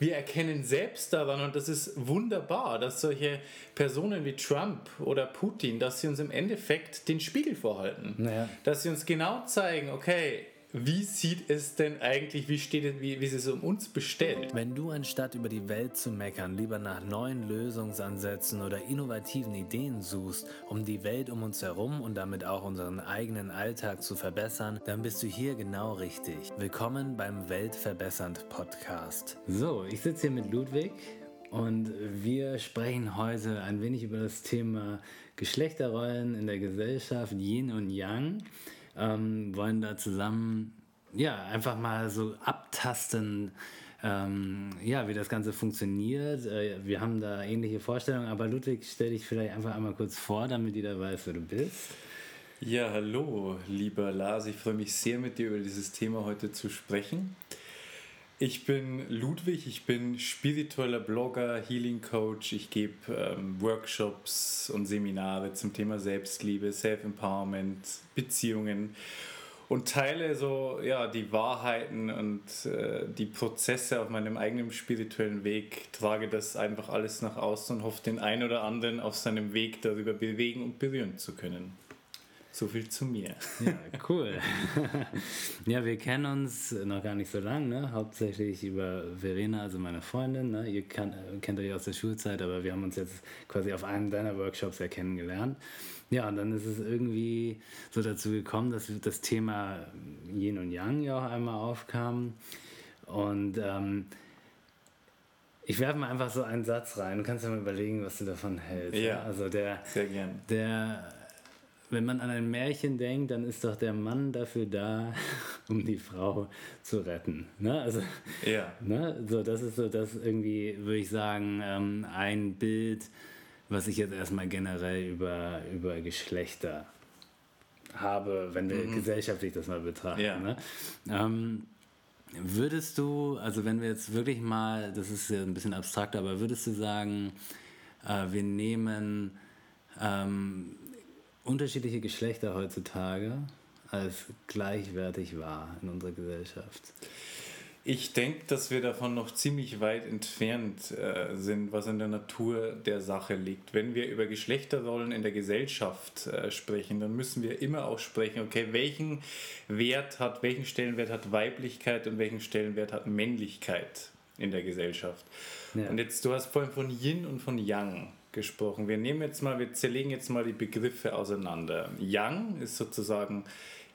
wir erkennen selbst daran, und das ist wunderbar, dass solche Personen wie Trump oder Putin, dass sie uns im Endeffekt den Spiegel vorhalten. Naja. Dass sie uns genau zeigen, okay, wie sieht es denn eigentlich, wie steht es, wie, wie ist es um uns bestellt? Wenn du anstatt über die Welt zu meckern, lieber nach neuen Lösungsansätzen oder innovativen Ideen suchst, um die Welt um uns herum und damit auch unseren eigenen Alltag zu verbessern, dann bist du hier genau richtig. Willkommen beim Weltverbessernd Podcast. So, ich sitze hier mit Ludwig und wir sprechen heute ein wenig über das Thema Geschlechterrollen in der Gesellschaft, Yin und Yang ähm, wollen da zusammen ja einfach mal so abtasten, ähm, ja, wie das Ganze funktioniert. Äh, wir haben da ähnliche Vorstellungen, aber Ludwig, stell dich vielleicht einfach einmal kurz vor, damit jeder weiß, wer du bist. Ja, hallo, lieber Lars. Ich freue mich sehr, mit dir über dieses Thema heute zu sprechen. Ich bin Ludwig, ich bin spiritueller Blogger, Healing Coach. Ich gebe ähm, Workshops und Seminare zum Thema Selbstliebe, Self-Empowerment, Beziehungen und teile so ja, die Wahrheiten und äh, die Prozesse auf meinem eigenen spirituellen Weg, trage das einfach alles nach außen und hoffe, den einen oder anderen auf seinem Weg darüber bewegen und berühren zu können. So viel zu mir. Ja, cool. ja, wir kennen uns noch gar nicht so lange, ne? hauptsächlich über Verena, also meine Freundin. Ne? Ihr kann, kennt euch aus der Schulzeit, aber wir haben uns jetzt quasi auf einem deiner Workshops ja kennengelernt. Ja, und dann ist es irgendwie so dazu gekommen, dass das Thema Yin und Yang ja auch einmal aufkam. Und ähm, ich werfe mal einfach so einen Satz rein. Du kannst ja mal überlegen, was du davon hältst. Ja, ne? also der, sehr gern. Der wenn man an ein Märchen denkt, dann ist doch der Mann dafür da, um die Frau zu retten. Ne? Also, ja. Ne? So, das ist so das irgendwie, würde ich sagen, ähm, ein Bild, was ich jetzt erstmal generell über, über Geschlechter habe, wenn wir mhm. gesellschaftlich das mal betrachten. Ja. Ne? Ähm, würdest du, also wenn wir jetzt wirklich mal, das ist ja ein bisschen abstrakt, aber würdest du sagen, äh, wir nehmen ähm, unterschiedliche Geschlechter heutzutage als gleichwertig wahr in unserer Gesellschaft? Ich denke, dass wir davon noch ziemlich weit entfernt äh, sind, was in der Natur der Sache liegt. Wenn wir über Geschlechterrollen in der Gesellschaft äh, sprechen, dann müssen wir immer auch sprechen, okay, welchen Wert hat, welchen Stellenwert hat Weiblichkeit und welchen Stellenwert hat Männlichkeit in der Gesellschaft. Ja. Und jetzt, du hast vorhin von Yin und von Yang gesprochen. Wir nehmen jetzt mal, wir zerlegen jetzt mal die Begriffe auseinander. Yang ist sozusagen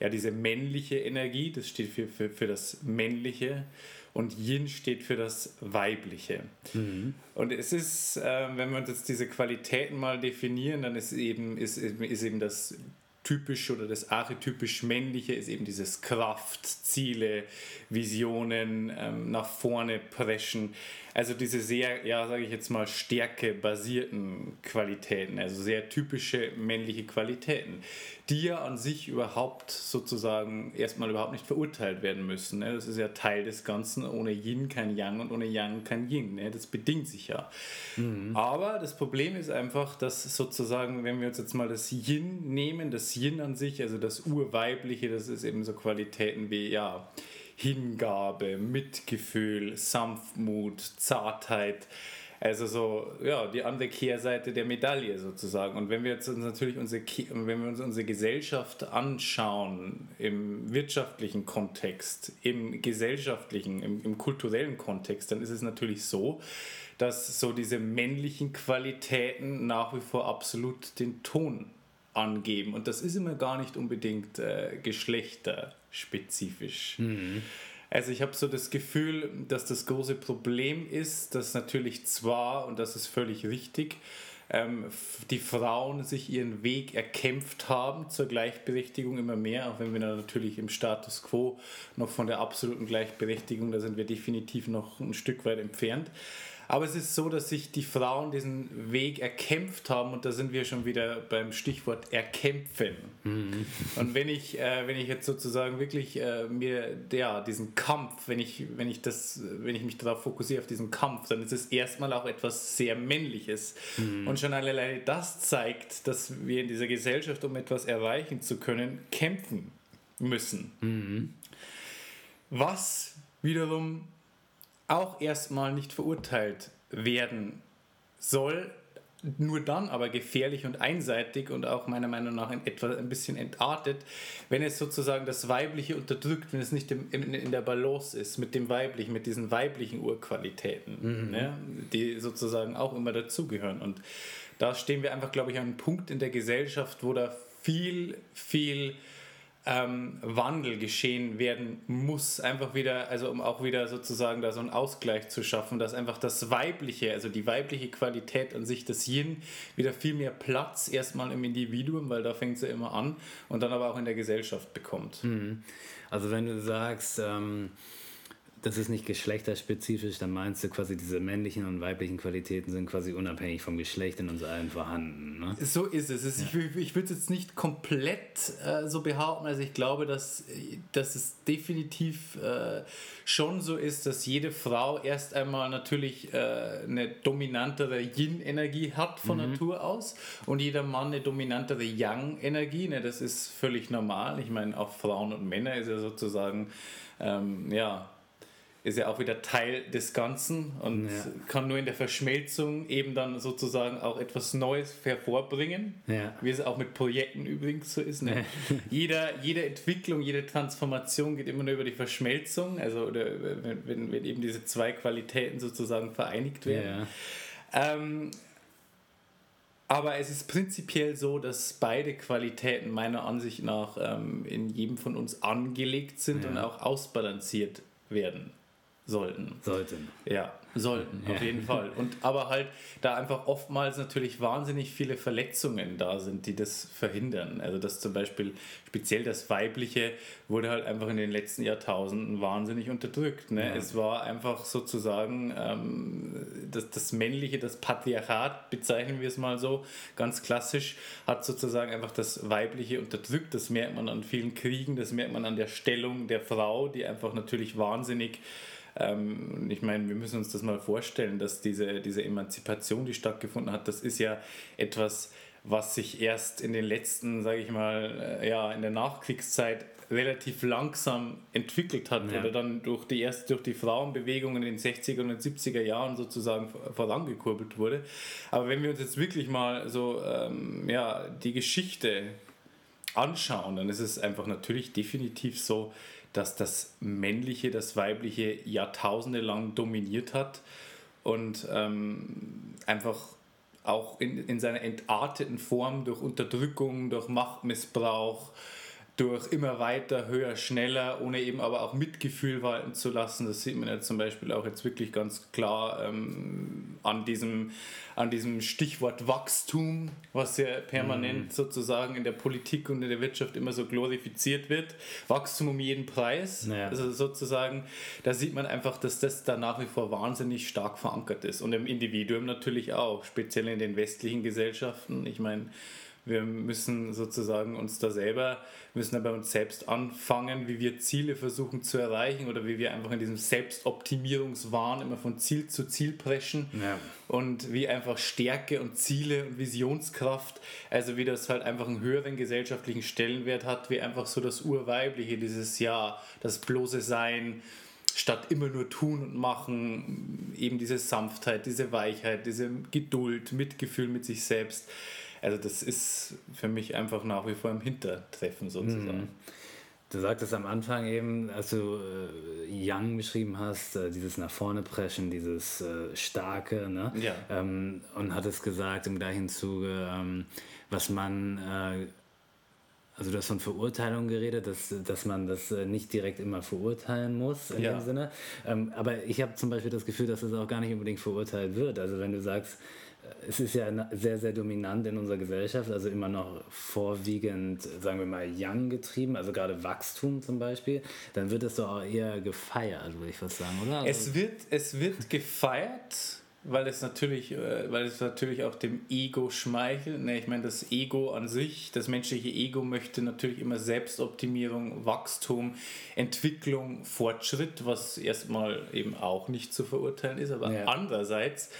ja diese männliche Energie, das steht für, für, für das Männliche und Yin steht für das Weibliche. Mhm. Und es ist, äh, wenn wir uns jetzt diese Qualitäten mal definieren, dann ist eben, ist, ist eben das typisch oder das archetypisch männliche ist eben dieses Kraft, Ziele, Visionen, ähm, nach vorne preschen. Also diese sehr, ja, sage ich jetzt mal, stärkebasierten Qualitäten, also sehr typische männliche Qualitäten, die ja an sich überhaupt sozusagen erstmal überhaupt nicht verurteilt werden müssen. Ne? Das ist ja Teil des Ganzen. Ohne Yin kein Yang und ohne Yang kein Yin. Ne? Das bedingt sich ja. Mhm. Aber das Problem ist einfach, dass sozusagen, wenn wir uns jetzt mal das Yin nehmen, das Yin an sich, also das Urweibliche, das ist eben so Qualitäten wie, ja, Hingabe, Mitgefühl, Sanftmut, Zartheit. Also so, ja, die andere Kehrseite der Medaille sozusagen. Und wenn wir jetzt uns natürlich unsere, wenn wir uns unsere Gesellschaft anschauen, im wirtschaftlichen Kontext, im gesellschaftlichen, im, im kulturellen Kontext, dann ist es natürlich so, dass so diese männlichen Qualitäten nach wie vor absolut den Ton angeben. Und das ist immer gar nicht unbedingt äh, geschlechterspezifisch. Mhm. Also ich habe so das Gefühl, dass das große Problem ist, dass natürlich zwar, und das ist völlig richtig, ähm, die Frauen sich ihren Weg erkämpft haben zur Gleichberechtigung immer mehr, auch wenn wir natürlich im Status quo noch von der absoluten Gleichberechtigung, da sind wir definitiv noch ein Stück weit entfernt. Aber es ist so, dass sich die Frauen diesen Weg erkämpft haben und da sind wir schon wieder beim Stichwort erkämpfen. Mhm. Und wenn ich, äh, wenn ich jetzt sozusagen wirklich äh, mir ja, diesen Kampf, wenn ich, wenn ich das, wenn ich mich darauf fokussiere auf diesen Kampf, dann ist es erstmal auch etwas sehr Männliches. Mhm. Und schon alleine das zeigt, dass wir in dieser Gesellschaft, um etwas erreichen zu können, kämpfen müssen. Mhm. Was wiederum auch erstmal nicht verurteilt werden soll, nur dann aber gefährlich und einseitig und auch meiner Meinung nach in etwa ein bisschen entartet, wenn es sozusagen das Weibliche unterdrückt, wenn es nicht im, in, in der Balance ist mit dem Weiblichen, mit diesen weiblichen Urqualitäten, mhm. ne, die sozusagen auch immer dazugehören. Und da stehen wir einfach, glaube ich, an einem Punkt in der Gesellschaft, wo da viel, viel ähm, Wandel geschehen werden muss, einfach wieder, also um auch wieder sozusagen da so einen Ausgleich zu schaffen, dass einfach das Weibliche, also die weibliche Qualität an sich, das Yin, wieder viel mehr Platz erstmal im Individuum, weil da fängt sie immer an und dann aber auch in der Gesellschaft bekommt. Mhm. Also wenn du sagst, ähm das ist nicht geschlechterspezifisch, dann meinst du quasi, diese männlichen und weiblichen Qualitäten sind quasi unabhängig vom Geschlecht in uns allen vorhanden. Ne? So ist es. es ja. Ich, ich würde es jetzt nicht komplett äh, so behaupten. Also ich glaube, dass, dass es definitiv äh, schon so ist, dass jede Frau erst einmal natürlich äh, eine dominantere Yin-Energie hat von mhm. Natur aus und jeder Mann eine dominantere Yang-Energie. Ne? Das ist völlig normal. Ich meine, auch Frauen und Männer ist ja sozusagen, ähm, ja, ist ja auch wieder Teil des Ganzen und ja. kann nur in der Verschmelzung eben dann sozusagen auch etwas Neues hervorbringen, ja. wie es auch mit Projekten übrigens so ist. Ne? Jeder, jede Entwicklung, jede Transformation geht immer nur über die Verschmelzung, also oder wenn, wenn eben diese zwei Qualitäten sozusagen vereinigt werden. Ja. Ähm, aber es ist prinzipiell so, dass beide Qualitäten meiner Ansicht nach ähm, in jedem von uns angelegt sind ja. und auch ausbalanciert werden sollten. Sollten. Ja, sollten, auf jeden Fall. Und aber halt, da einfach oftmals natürlich wahnsinnig viele Verletzungen da sind, die das verhindern. Also dass zum Beispiel speziell das Weibliche wurde halt einfach in den letzten Jahrtausenden wahnsinnig unterdrückt. Ne? Ja. Es war einfach sozusagen ähm, das, das Männliche, das Patriarchat, bezeichnen wir es mal so, ganz klassisch, hat sozusagen einfach das Weibliche unterdrückt. Das merkt man an vielen Kriegen, das merkt man an der Stellung der Frau, die einfach natürlich wahnsinnig ähm, ich meine, wir müssen uns das mal vorstellen, dass diese, diese Emanzipation, die stattgefunden hat, das ist ja etwas, was sich erst in den letzten, sage ich mal, äh, ja, in der Nachkriegszeit relativ langsam entwickelt hat ja. oder dann durch die erst durch die Frauenbewegung in den 60er und 70er Jahren sozusagen vorangekurbelt wurde. Aber wenn wir uns jetzt wirklich mal so ähm, ja, die Geschichte anschauen, dann ist es einfach natürlich definitiv so, dass das Männliche das Weibliche Jahrtausende lang dominiert hat und ähm, einfach auch in, in seiner entarteten Form durch Unterdrückung, durch Machtmissbrauch, durch immer weiter, höher, schneller, ohne eben aber auch Mitgefühl walten zu lassen. Das sieht man ja zum Beispiel auch jetzt wirklich ganz klar ähm, an, diesem, an diesem Stichwort Wachstum, was ja permanent mhm. sozusagen in der Politik und in der Wirtschaft immer so glorifiziert wird. Wachstum um jeden Preis. Naja. Also sozusagen, da sieht man einfach, dass das da nach wie vor wahnsinnig stark verankert ist. Und im Individuum natürlich auch, speziell in den westlichen Gesellschaften. Ich meine, wir müssen sozusagen uns da selber, müssen da bei uns selbst anfangen, wie wir Ziele versuchen zu erreichen oder wie wir einfach in diesem Selbstoptimierungswahn immer von Ziel zu Ziel preschen ja. und wie einfach Stärke und Ziele und Visionskraft, also wie das halt einfach einen höheren gesellschaftlichen Stellenwert hat, wie einfach so das Urweibliche, dieses Ja, das bloße Sein, statt immer nur tun und machen, eben diese Sanftheit, diese Weichheit, diese Geduld, Mitgefühl mit sich selbst. Also das ist für mich einfach nach wie vor im Hintertreffen sozusagen. Mhm. Du sagtest am Anfang eben, als du äh, Young beschrieben hast, äh, dieses nach vorne preschen, dieses äh, starke, ne? Ja. Ähm, und hattest gesagt im gleichen Zuge, ähm, was man, äh, also du hast von Verurteilung geredet, dass, dass man das äh, nicht direkt immer verurteilen muss in ja. dem Sinne. Ähm, aber ich habe zum Beispiel das Gefühl, dass es das auch gar nicht unbedingt verurteilt wird. Also wenn du sagst, es ist ja sehr, sehr dominant in unserer Gesellschaft, also immer noch vorwiegend, sagen wir mal, Young getrieben, also gerade Wachstum zum Beispiel, dann wird es doch auch eher gefeiert, würde ich fast sagen, oder? Es wird, es wird gefeiert, weil es natürlich, äh, weil es natürlich auch dem Ego schmeichelt. Ne, ich meine, das Ego an sich, das menschliche Ego möchte natürlich immer Selbstoptimierung, Wachstum, Entwicklung, Fortschritt, was erstmal eben auch nicht zu verurteilen ist, aber ja. andererseits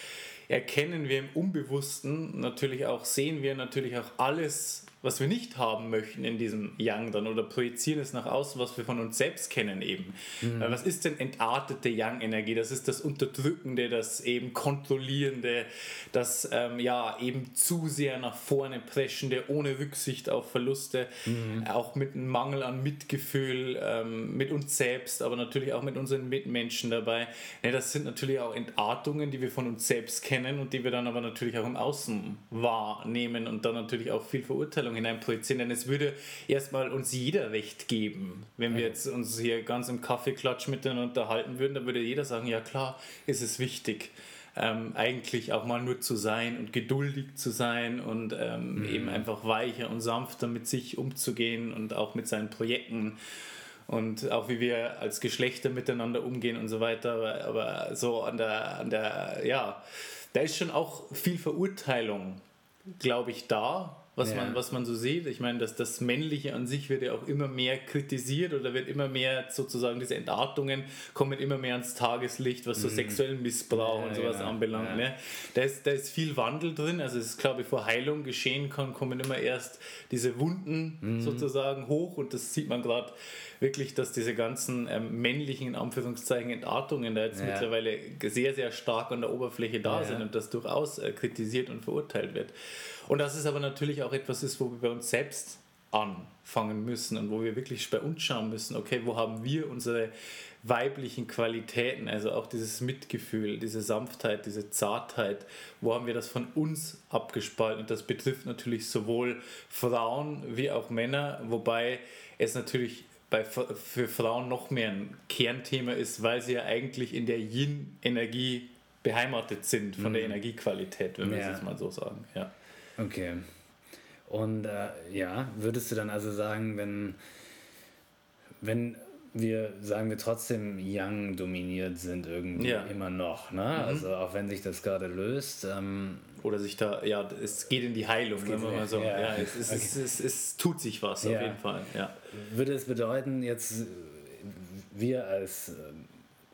erkennen wir im Unbewussten natürlich auch, sehen wir natürlich auch alles, was wir nicht haben möchten in diesem Yang dann oder projizieren es nach außen, was wir von uns selbst kennen eben. Mhm. Was ist denn entartete Yang-Energie? Das ist das Unterdrückende, das eben Kontrollierende, das ähm, ja eben zu sehr nach vorne preschende, ohne Rücksicht auf Verluste, mhm. auch mit einem Mangel an Mitgefühl ähm, mit uns selbst, aber natürlich auch mit unseren Mitmenschen dabei. Ja, das sind natürlich auch Entartungen, die wir von uns selbst kennen und die wir dann aber natürlich auch im Außen wahrnehmen und dann natürlich auch viel Verurteilung hineinprojizieren, denn es würde erstmal uns jeder Recht geben. Wenn wir jetzt uns hier ganz im Kaffeeklatsch miteinander unterhalten würden, dann würde jeder sagen, ja klar, ist es wichtig. Ähm, eigentlich auch mal nur zu sein und geduldig zu sein und ähm, mhm. eben einfach weicher und sanfter mit sich umzugehen und auch mit seinen Projekten und auch wie wir als Geschlechter miteinander umgehen und so weiter. Aber, aber so an der, an der, ja, da ist schon auch viel Verurteilung, glaube ich, da was, ja. man, was man so sieht. Ich meine, dass das Männliche an sich wird ja auch immer mehr kritisiert oder wird immer mehr sozusagen diese Entartungen kommen immer mehr ans Tageslicht, was so mhm. sexuellen Missbrauch ja, und sowas genau. anbelangt. Ja. Ne? Da, ist, da ist viel Wandel drin. Also es ist klar, bevor Heilung geschehen kann, kommen immer erst diese Wunden mhm. sozusagen hoch und das sieht man gerade wirklich, dass diese ganzen ähm, männlichen, in Anführungszeichen, Entartungen da jetzt ja. mittlerweile sehr, sehr stark an der Oberfläche da ja. sind und das durchaus äh, kritisiert und verurteilt wird. Und dass es aber natürlich auch etwas ist, wo wir bei uns selbst anfangen müssen und wo wir wirklich bei uns schauen müssen, okay, wo haben wir unsere weiblichen Qualitäten, also auch dieses Mitgefühl, diese Sanftheit, diese Zartheit, wo haben wir das von uns abgespalten? Und das betrifft natürlich sowohl Frauen wie auch Männer, wobei es natürlich bei, für Frauen noch mehr ein Kernthema ist, weil sie ja eigentlich in der Yin-Energie beheimatet sind, von mhm. der Energiequalität, wenn wir es jetzt mal so sagen. Ja. Okay. Und äh, ja, würdest du dann also sagen, wenn, wenn wir, sagen wir trotzdem Young dominiert sind irgendwie ja. immer noch, ne? Mhm. Also auch wenn sich das gerade löst. Ähm, Oder sich da, ja, es geht in die Heilung, wenn man mal so. Ja, ja es, es, okay. es, es, es, tut sich was ja. auf jeden Fall. Ja. Würde es bedeuten, jetzt wir als äh,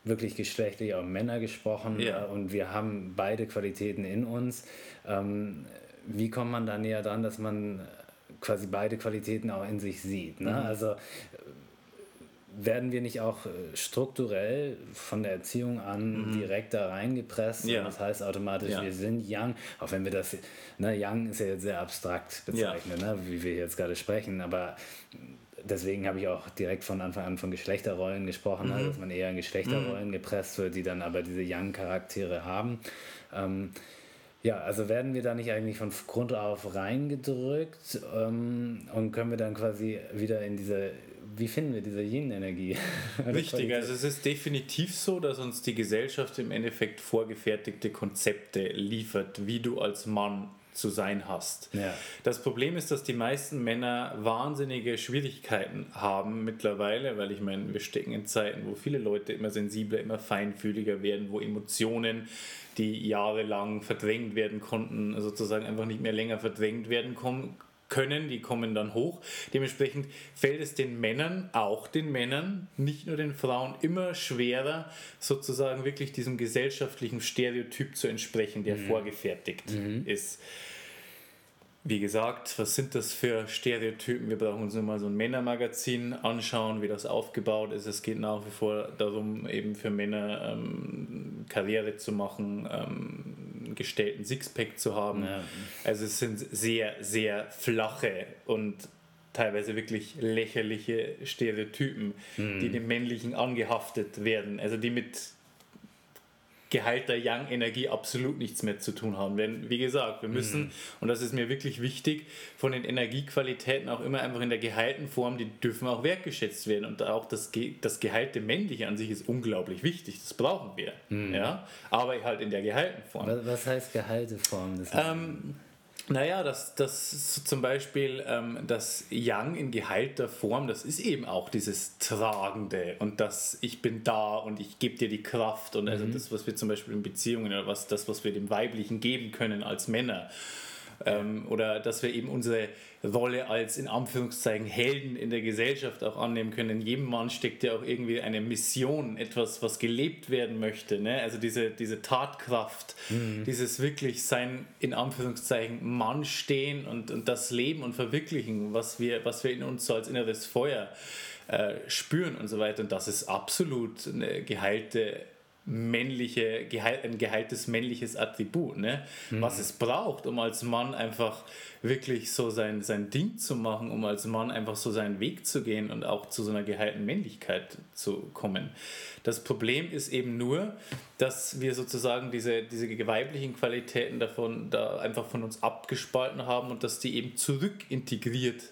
wirklich geschlechtlich auch Männer gesprochen ja. Äh, und wir haben beide Qualitäten in uns. Ähm, wie kommt man da näher dran, dass man quasi beide Qualitäten auch in sich sieht? Ne? Mhm. Also werden wir nicht auch äh, strukturell von der Erziehung an mhm. direkt da reingepresst? Ja. Das heißt automatisch, ja. wir sind Young, auch wenn wir das, ne, Young ist ja jetzt sehr abstrakt bezeichnet, ja. ne, wie wir jetzt gerade sprechen, aber deswegen habe ich auch direkt von Anfang an von Geschlechterrollen gesprochen, ne, mhm. dass man eher in Geschlechterrollen mhm. gepresst wird, die dann aber diese Young-Charaktere haben. Ähm, ja, also werden wir da nicht eigentlich von Grund auf reingedrückt ähm, und können wir dann quasi wieder in diese, wie finden wir diese Yin-Energie? Richtig, also es ist definitiv so, dass uns die Gesellschaft im Endeffekt vorgefertigte Konzepte liefert, wie du als Mann zu sein hast. Ja. Das Problem ist, dass die meisten Männer wahnsinnige Schwierigkeiten haben mittlerweile, weil ich meine, wir stecken in Zeiten, wo viele Leute immer sensibler, immer feinfühliger werden, wo Emotionen, die jahrelang verdrängt werden konnten, sozusagen einfach nicht mehr länger verdrängt werden können, die kommen dann hoch. Dementsprechend fällt es den Männern, auch den Männern, nicht nur den Frauen, immer schwerer, sozusagen wirklich diesem gesellschaftlichen Stereotyp zu entsprechen, der mhm. vorgefertigt mhm. ist wie gesagt, was sind das für Stereotypen? Wir brauchen uns nur mal so ein Männermagazin anschauen, wie das aufgebaut ist. Es geht nach wie vor darum, eben für Männer ähm, Karriere zu machen, ähm, gestellten Sixpack zu haben. Ja. Also es sind sehr, sehr flache und teilweise wirklich lächerliche Stereotypen, mhm. die dem Männlichen angehaftet werden. Also die mit geheilter Yang-Energie absolut nichts mehr zu tun haben. Denn, wie gesagt, wir müssen, mhm. und das ist mir wirklich wichtig, von den Energiequalitäten auch immer einfach in der geheilten Form, die dürfen auch wertgeschätzt werden. Und auch das, das geheilte Männliche an sich ist unglaublich wichtig. Das brauchen wir. Mhm. Ja? Aber halt in der geheilten Form. Was heißt geheilte Form? Ähm, naja, das, das zum Beispiel ähm, das Yang in geheilter Form, das ist eben auch dieses Tragende und das Ich bin da und ich gebe dir die Kraft und also mhm. das, was wir zum Beispiel in Beziehungen oder was, das, was wir dem Weiblichen geben können als Männer. Ähm, oder dass wir eben unsere Rolle als in Anführungszeichen Helden in der Gesellschaft auch annehmen können. In jedem Mann steckt ja auch irgendwie eine Mission, etwas, was gelebt werden möchte. Ne? Also diese, diese Tatkraft, mhm. dieses wirklich sein in Anführungszeichen Mann stehen und, und das Leben und verwirklichen, was wir, was wir in uns so als inneres Feuer äh, spüren und so weiter. Und das ist absolut eine geheilte männliche, ein geheiltes männliches Attribut, ne? Mhm. was es braucht, um als Mann einfach wirklich so sein, sein Ding zu machen, um als Mann einfach so seinen Weg zu gehen und auch zu so einer geheilten Männlichkeit zu kommen. Das Problem ist eben nur, dass wir sozusagen diese, diese weiblichen Qualitäten davon da einfach von uns abgespalten haben und dass die eben zurück integriert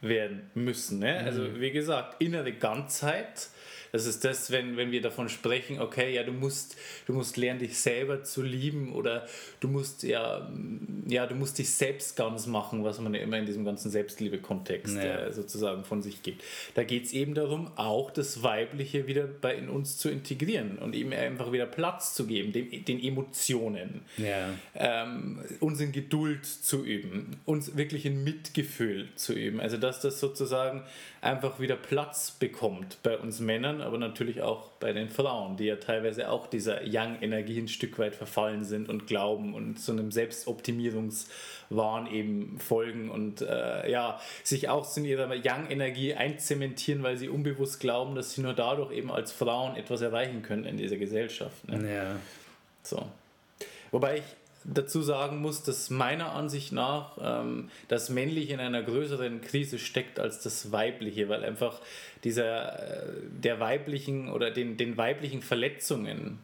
werden müssen. Ne? Also mhm. wie gesagt, innere Ganzheit das ist das, wenn, wenn wir davon sprechen, okay, ja, du musst, du musst lernen, dich selber zu lieben oder du musst ja, ja, du musst dich selbst ganz machen, was man ja immer in diesem ganzen Selbstliebe-Kontext ja. äh, sozusagen von sich gibt. Da geht es eben darum, auch das Weibliche wieder bei in uns zu integrieren und ihm einfach wieder Platz zu geben, dem, den Emotionen, ja. ähm, uns in Geduld zu üben, uns wirklich in Mitgefühl zu üben. Also dass das sozusagen einfach wieder Platz bekommt bei uns Männern, aber natürlich auch bei den Frauen, die ja teilweise auch dieser Young-Energie ein Stück weit verfallen sind und glauben und so einem Selbstoptimierungswahn eben folgen und äh, ja, sich auch in ihrer Young-Energie einzementieren, weil sie unbewusst glauben, dass sie nur dadurch eben als Frauen etwas erreichen können in dieser Gesellschaft. Ne? Ja. So. Wobei ich dazu sagen muss, dass meiner Ansicht nach ähm, das Männliche in einer größeren Krise steckt als das Weibliche, weil einfach dieser, äh, der weiblichen oder den, den weiblichen Verletzungen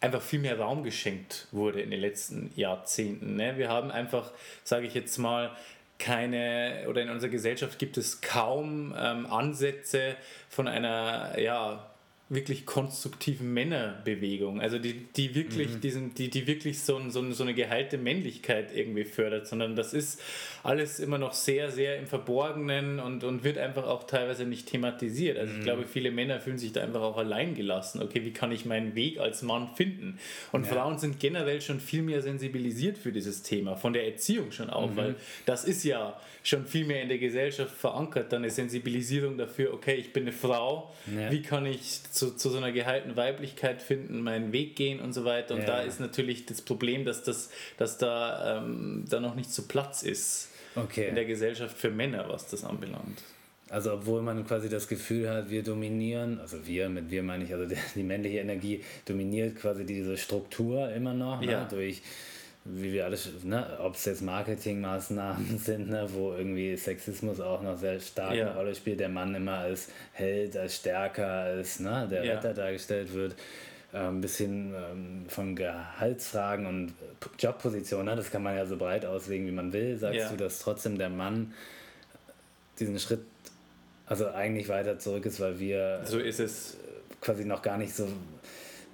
einfach viel mehr Raum geschenkt wurde in den letzten Jahrzehnten. Ne? Wir haben einfach, sage ich jetzt mal, keine, oder in unserer Gesellschaft gibt es kaum ähm, Ansätze von einer, ja, wirklich konstruktiven Männerbewegung, also die, die wirklich mhm. diesen, die, die wirklich so, so, so eine geheilte Männlichkeit irgendwie fördert, sondern das ist alles immer noch sehr, sehr im Verborgenen und, und wird einfach auch teilweise nicht thematisiert. Also mhm. ich glaube, viele Männer fühlen sich da einfach auch allein gelassen. Okay, wie kann ich meinen Weg als Mann finden? Und ja. Frauen sind generell schon viel mehr sensibilisiert für dieses Thema, von der Erziehung schon auch, mhm. weil das ist ja schon viel mehr in der Gesellschaft verankert, dann eine Sensibilisierung dafür, okay, ich bin eine Frau, ja. wie kann ich zu, zu so einer gehaltenen Weiblichkeit finden, meinen Weg gehen und so weiter. Und ja. da ist natürlich das Problem, dass, das, dass da, ähm, da noch nicht so Platz ist okay. in der Gesellschaft für Männer, was das anbelangt. Also obwohl man quasi das Gefühl hat, wir dominieren, also wir, mit wir meine ich, also die, die männliche Energie dominiert quasi diese Struktur immer noch ne, ja. ne, durch wie wir alles, ne, ob es jetzt Marketingmaßnahmen sind, ne, wo irgendwie Sexismus auch noch sehr stark ja. eine Rolle spielt, der Mann immer als Held, als stärker, als ne, der ja. Retter dargestellt wird, ähm, bis hin ähm, von Gehaltsfragen und Jobpositionen, ne, das kann man ja so breit auslegen, wie man will, sagst ja. du, dass trotzdem der Mann diesen Schritt also eigentlich weiter zurück ist, weil wir so ist es quasi noch gar nicht so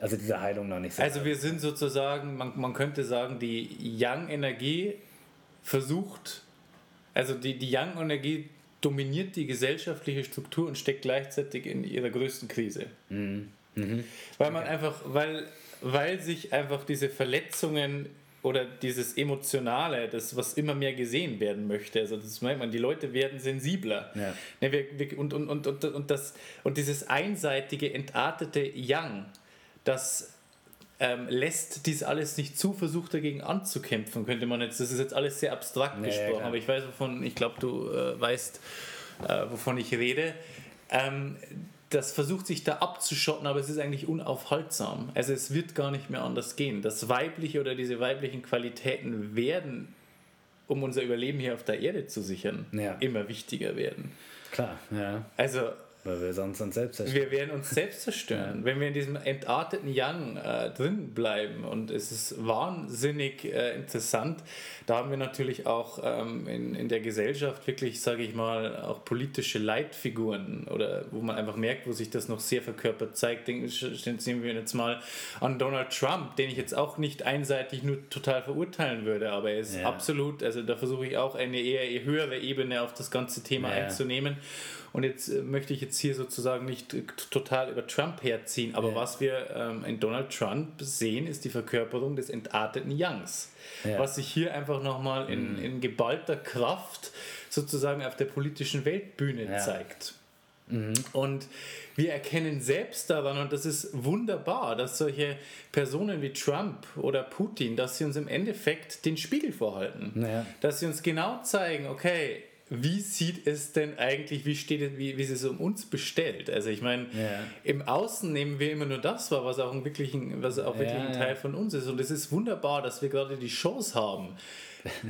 also diese Heilung noch nicht so. Also wir sind sozusagen, man, man könnte sagen, die Yang-Energie versucht, also die, die Yang-Energie dominiert die gesellschaftliche Struktur und steckt gleichzeitig in ihrer größten Krise. Mhm. Mhm. Weil man okay. einfach, weil, weil sich einfach diese Verletzungen oder dieses Emotionale, das, was immer mehr gesehen werden möchte. Also das merkt man, die Leute werden sensibler. Ja. Ne, und, und, und, und, und, das, und dieses einseitige, entartete Yang, das ähm, lässt dies alles nicht zu, versucht dagegen anzukämpfen, könnte man jetzt, das ist jetzt alles sehr abstrakt nee, gesprochen, aber ich weiß, wovon, ich glaube, du äh, weißt, äh, wovon ich rede. Ähm, das versucht sich da abzuschotten, aber es ist eigentlich unaufhaltsam. Also es wird gar nicht mehr anders gehen. Das Weibliche oder diese weiblichen Qualitäten werden, um unser Überleben hier auf der Erde zu sichern, ja. immer wichtiger werden. Klar, ja. Also weil wir sonst uns selbst zerstören. Wir werden uns selbst zerstören. Wenn wir in diesem entarteten Yang äh, drin bleiben und es ist wahnsinnig äh, interessant, da haben wir natürlich auch ähm, in, in der Gesellschaft wirklich, sage ich mal, auch politische Leitfiguren oder wo man einfach merkt, wo sich das noch sehr verkörpert zeigt. Denken, sehen wir jetzt mal an Donald Trump, den ich jetzt auch nicht einseitig nur total verurteilen würde, aber er ist ja. absolut, also da versuche ich auch eine eher höhere Ebene auf das ganze Thema ja. einzunehmen. Und jetzt äh, möchte ich jetzt hier sozusagen nicht total über Trump herziehen, aber ja. was wir ähm, in Donald Trump sehen, ist die Verkörperung des entarteten Youngs. Ja. Was sich hier einfach nochmal in, mhm. in geballter Kraft sozusagen auf der politischen Weltbühne ja. zeigt. Mhm. Und wir erkennen selbst daran, und das ist wunderbar, dass solche Personen wie Trump oder Putin, dass sie uns im Endeffekt den Spiegel vorhalten. Ja. Dass sie uns genau zeigen, okay, wie sieht es denn eigentlich, wie steht es, wie, wie ist es um uns bestellt? Also ich meine, ja. im Außen nehmen wir immer nur das wahr, was auch, ein wirklichen, was auch wirklich ja, ein Teil von uns ist. Und es ist wunderbar, dass wir gerade die Chance haben,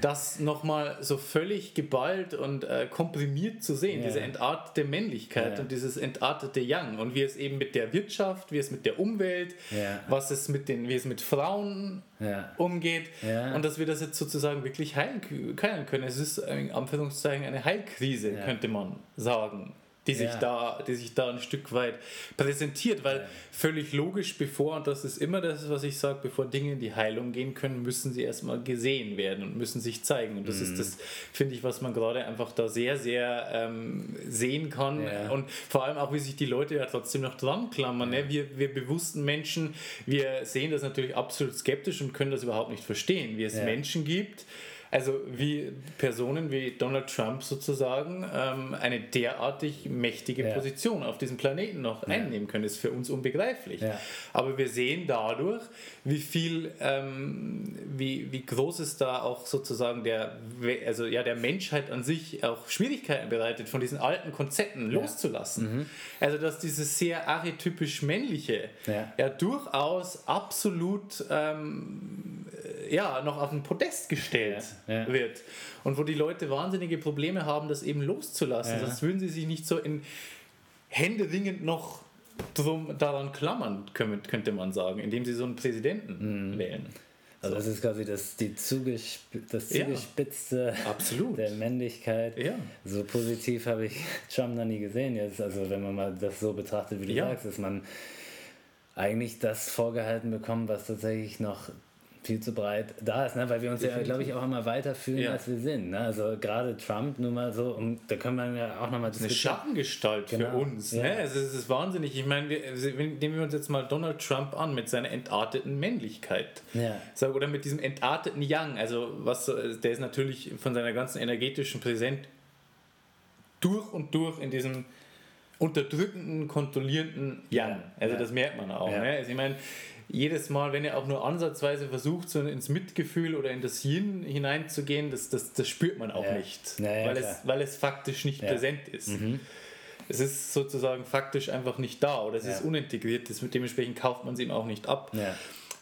das nochmal so völlig geballt und äh, komprimiert zu sehen, ja. diese entartete Männlichkeit ja. und dieses entartete Young und wie es eben mit der Wirtschaft, wie es mit der Umwelt, ja. was es mit den, wie es mit Frauen umgeht und dass wir das jetzt sozusagen wirklich heilen, heilen können. Es ist in Anführungszeichen eine Heilkrise, könnte man sagen die sich, ja. da, die sich da ein Stück weit präsentiert, weil ja. völlig logisch, bevor, und das ist immer das, was ich sage, bevor Dinge in die Heilung gehen können, müssen sie erstmal gesehen werden und müssen sich zeigen. Und das mhm. ist das, finde ich, was man gerade einfach da sehr, sehr ähm, sehen kann. Ja. Und vor allem auch, wie sich die Leute ja trotzdem noch dran klammern. Ne? Wir, wir bewussten Menschen, wir sehen das natürlich absolut skeptisch und können das überhaupt nicht verstehen, wie es Menschen gibt, also wie Personen wie Donald Trump sozusagen ähm, eine derartig mächtige ja. Position auf diesem Planeten noch ja. einnehmen können, ist für uns unbegreiflich. Ja. Aber wir sehen dadurch, wie viel, ähm, wie, wie groß es da auch sozusagen der, also ja, der Menschheit an sich auch Schwierigkeiten bereitet, von diesen alten Konzepten loszulassen. Mhm. Also dass dieses sehr archetypisch männliche ja, durchaus absolut ähm, ja, noch auf ein Podest gestellt ja, wird. Und wo die Leute wahnsinnige Probleme haben, das eben loszulassen. Ja. Sonst würden sie sich nicht so in Hände ringend noch drum, daran klammern, könnte man sagen, indem sie so einen Präsidenten mhm. wählen. Also so. das ist quasi das, die Zugesp das Zugespitzte ja, der Männlichkeit. Ja. So positiv habe ich Trump noch nie gesehen jetzt. Also wenn man mal das so betrachtet, wie du ja. sagst, dass man eigentlich das vorgehalten bekommt, was tatsächlich noch viel zu breit da ist, ne? weil wir uns Definitiv. ja, glaube ich, auch immer weiter fühlen, ja. als wir sind. Ne? Also gerade Trump nur mal so, und da können wir ja auch nochmal diskutieren. Eine Schattengestalt genau. für uns. Ja. Ne? Also es ist wahnsinnig. Ich meine, wir, nehmen wir uns jetzt mal Donald Trump an mit seiner entarteten Männlichkeit. Ja. Oder mit diesem entarteten Young. Also was, der ist natürlich von seiner ganzen energetischen Präsenz durch und durch in diesem unterdrückenden, kontrollierenden Young. Also das merkt man auch. Ne? Also ich meine, jedes Mal, wenn er auch nur ansatzweise versucht, so ins Mitgefühl oder in das Yin hineinzugehen, das, das, das spürt man auch ja. nicht, ja, ja, weil, es, weil es faktisch nicht präsent ist. Mhm. Es ist sozusagen faktisch einfach nicht da oder es ist unintegriert, das, dementsprechend kauft man es ihm auch nicht ab.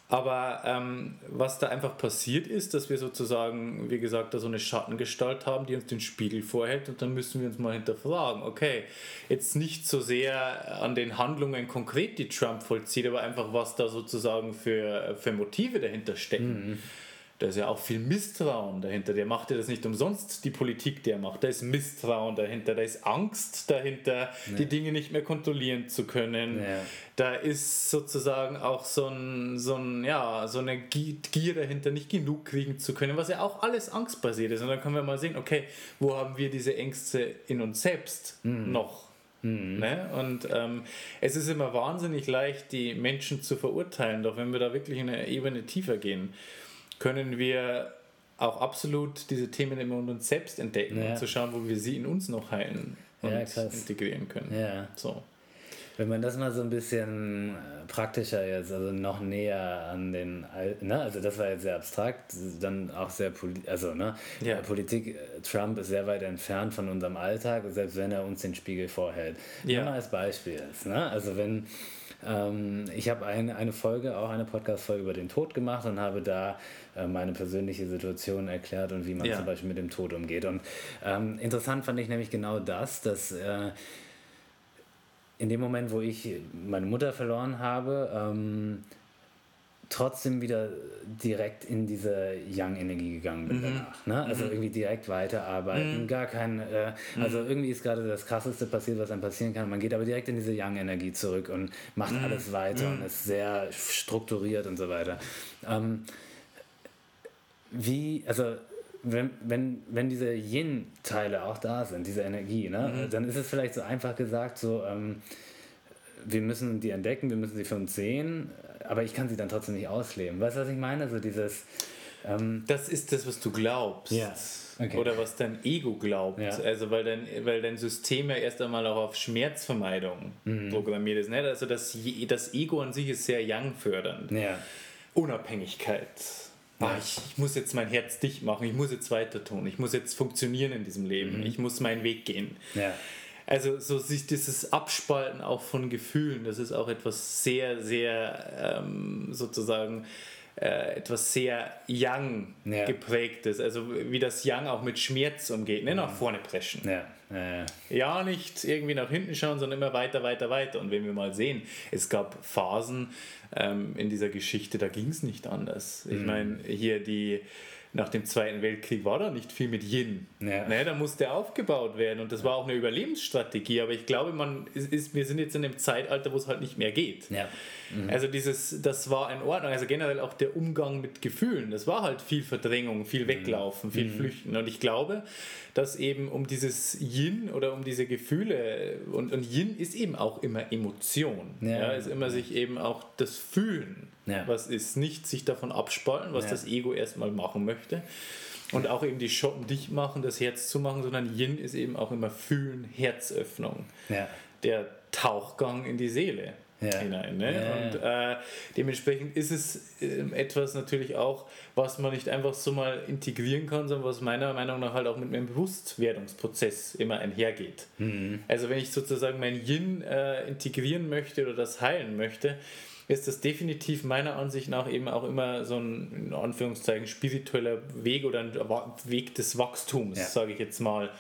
Aber ähm, was da einfach passiert ist, dass wir sozusagen, wie gesagt, da so eine Schattengestalt haben, die uns den Spiegel vorhält und dann müssen wir uns mal hinterfragen, okay, jetzt nicht so sehr an den Handlungen konkret, die Trump vollzieht, aber einfach, was da sozusagen für, für Motive dahinter stecken. Mhm da ist ja auch viel Misstrauen dahinter. Der macht ja das nicht umsonst, die Politik, der macht. Da ist Misstrauen dahinter, da ist Angst dahinter, ja. die Dinge nicht mehr kontrollieren zu können. Ja. Da ist sozusagen auch so, ein, so, ein, ja, so eine Gier dahinter, nicht genug kriegen zu können, was ja auch alles angstbasiert ist. Und dann können wir mal sehen, okay, wo haben wir diese Ängste in uns selbst mhm. noch? Mhm. Ne? Und ähm, es ist immer wahnsinnig leicht, die Menschen zu verurteilen, doch wenn wir da wirklich in eine Ebene tiefer gehen können wir auch absolut diese Themen immer in uns selbst entdecken ja. und zu schauen, wo wir sie in uns noch heilen und ja, integrieren können. Ja. So. Wenn man das mal so ein bisschen äh, praktischer jetzt, also noch näher an den, ne, also das war jetzt sehr abstrakt, dann auch sehr, also ne, ja. Politik, äh, Trump ist sehr weit entfernt von unserem Alltag, selbst wenn er uns den Spiegel vorhält. Ja. Nur mal als Beispiel jetzt, ne, also wenn, ich habe eine, eine Folge, auch eine Podcast-Folge über den Tod gemacht und habe da äh, meine persönliche Situation erklärt und wie man ja. zum Beispiel mit dem Tod umgeht. Und ähm, interessant fand ich nämlich genau das, dass äh, in dem Moment, wo ich meine Mutter verloren habe, ähm, trotzdem wieder direkt in diese Young-Energie gegangen bin mhm. danach. Ne? Also mhm. irgendwie direkt weiterarbeiten, mhm. gar kein, äh, also mhm. irgendwie ist gerade das Krasseste passiert, was einem passieren kann. Man geht aber direkt in diese Young-Energie zurück und macht mhm. alles weiter und mhm. ist sehr strukturiert und so weiter. Ähm, wie, also wenn, wenn, wenn diese Yin-Teile auch da sind, diese Energie, ne, dann ist es vielleicht so einfach gesagt, so, ähm, wir müssen die entdecken, wir müssen sie für uns sehen, aber ich kann sie dann trotzdem nicht ausleben. Weißt du, was ich meine? So dieses. Ähm, Das ist das, was du glaubst. Ja, okay. Oder was dein Ego glaubt. Ja. Also weil dein, weil dein System ja erst einmal auch auf Schmerzvermeidung Mhm. programmiert ist. Nicht? Also das, das Ego an sich ist sehr young fördernd. ja. Unabhängigkeit. Ah, ich, ich muss jetzt mein Herz dicht machen, ich muss jetzt weiter tun, ich muss jetzt funktionieren in diesem Leben, ich muss meinen Weg gehen. Ja. Also so sich dieses Abspalten auch von Gefühlen, das ist auch etwas sehr, sehr ähm, sozusagen äh, etwas sehr Young Ja. geprägtes. Also wie das Young auch mit Schmerz umgeht, nicht nach vorne preschen. Ja. Ja. ja. Nicht irgendwie nach hinten schauen, sondern immer weiter, weiter, weiter. Und wenn wir mal sehen, es gab Phasen ähm, in dieser Geschichte, da ging es nicht anders. Ich meine, hier die nach dem Zweiten Weltkrieg war da nicht viel mit Yin. Ja. Ne, da musste aufgebaut werden und das war auch eine Überlebensstrategie. Aber ich glaube, man ist, ist, wir sind jetzt in einem Zeitalter, wo es halt nicht mehr geht. Ja. Also dieses, das war in Ordnung. Also generell auch der Umgang mit Gefühlen, das war halt viel Verdrängung, viel Weglaufen, viel Flüchten. Und ich glaube, dass eben um dieses Yin oder um diese Gefühle, und, und Yin ist eben auch immer Emotion. Ja. Ja, ist immer sich eben auch das Fühlen, Ja. was ist, nicht sich davon abspalten, was Ja. das Ego erstmal machen möchte. Und auch eben die Schotten dicht machen, das Herz zu machen, sondern Yin ist eben auch immer Fühlen, Herzöffnung Ja. der Tauchgang in die Seele Ja. hinein. Ne? Ja, und äh, dementsprechend ist es ähm, etwas natürlich auch, was man nicht einfach so mal integrieren kann, sondern was meiner Meinung nach halt auch mit einem Bewusstwerdungsprozess immer einhergeht. Mhm. Also wenn ich sozusagen mein Yin äh, integrieren möchte oder das heilen möchte, ist das definitiv meiner Ansicht nach eben auch immer so ein, in Anführungszeichen, spiritueller Weg oder ein Weg des Wachstums, Ja. Mhm. sage ich jetzt mal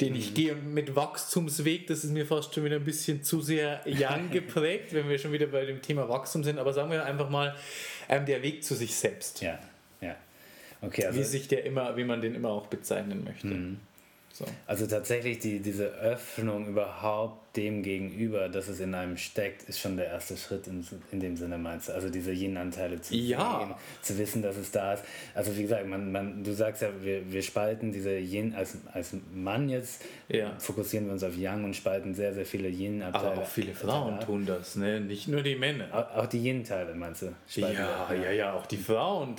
den ich gehe und mit Wachstumsweg, das ist mir fast schon wieder ein bisschen zu sehr young geprägt, wenn wir schon wieder bei dem Thema Wachstum sind, aber sagen wir einfach mal, ähm, der Weg zu sich selbst, Ja. Ja. Okay, also, wie sich der immer, wie man den immer auch bezeichnen möchte. So. also tatsächlich die, diese Öffnung überhaupt dem gegenüber, dass es in einem steckt, ist schon der erste Schritt in, in dem Sinne, meinst du? Also diese Yin-Anteile zu Ja. sehen, zu wissen, dass es da ist. Also wie gesagt, man, man, du sagst ja, wir, wir spalten diese Yin, als, als Mann jetzt Ja. fokussieren wir uns auf Yang und spalten sehr, sehr viele Yin-Anteile. Aber auch viele Frauen ab. tun das, ne? nicht nur die Männer. Auch auch die Yin-Teile, meinst du? Spalten Ja, ja, ja, auch die Frauen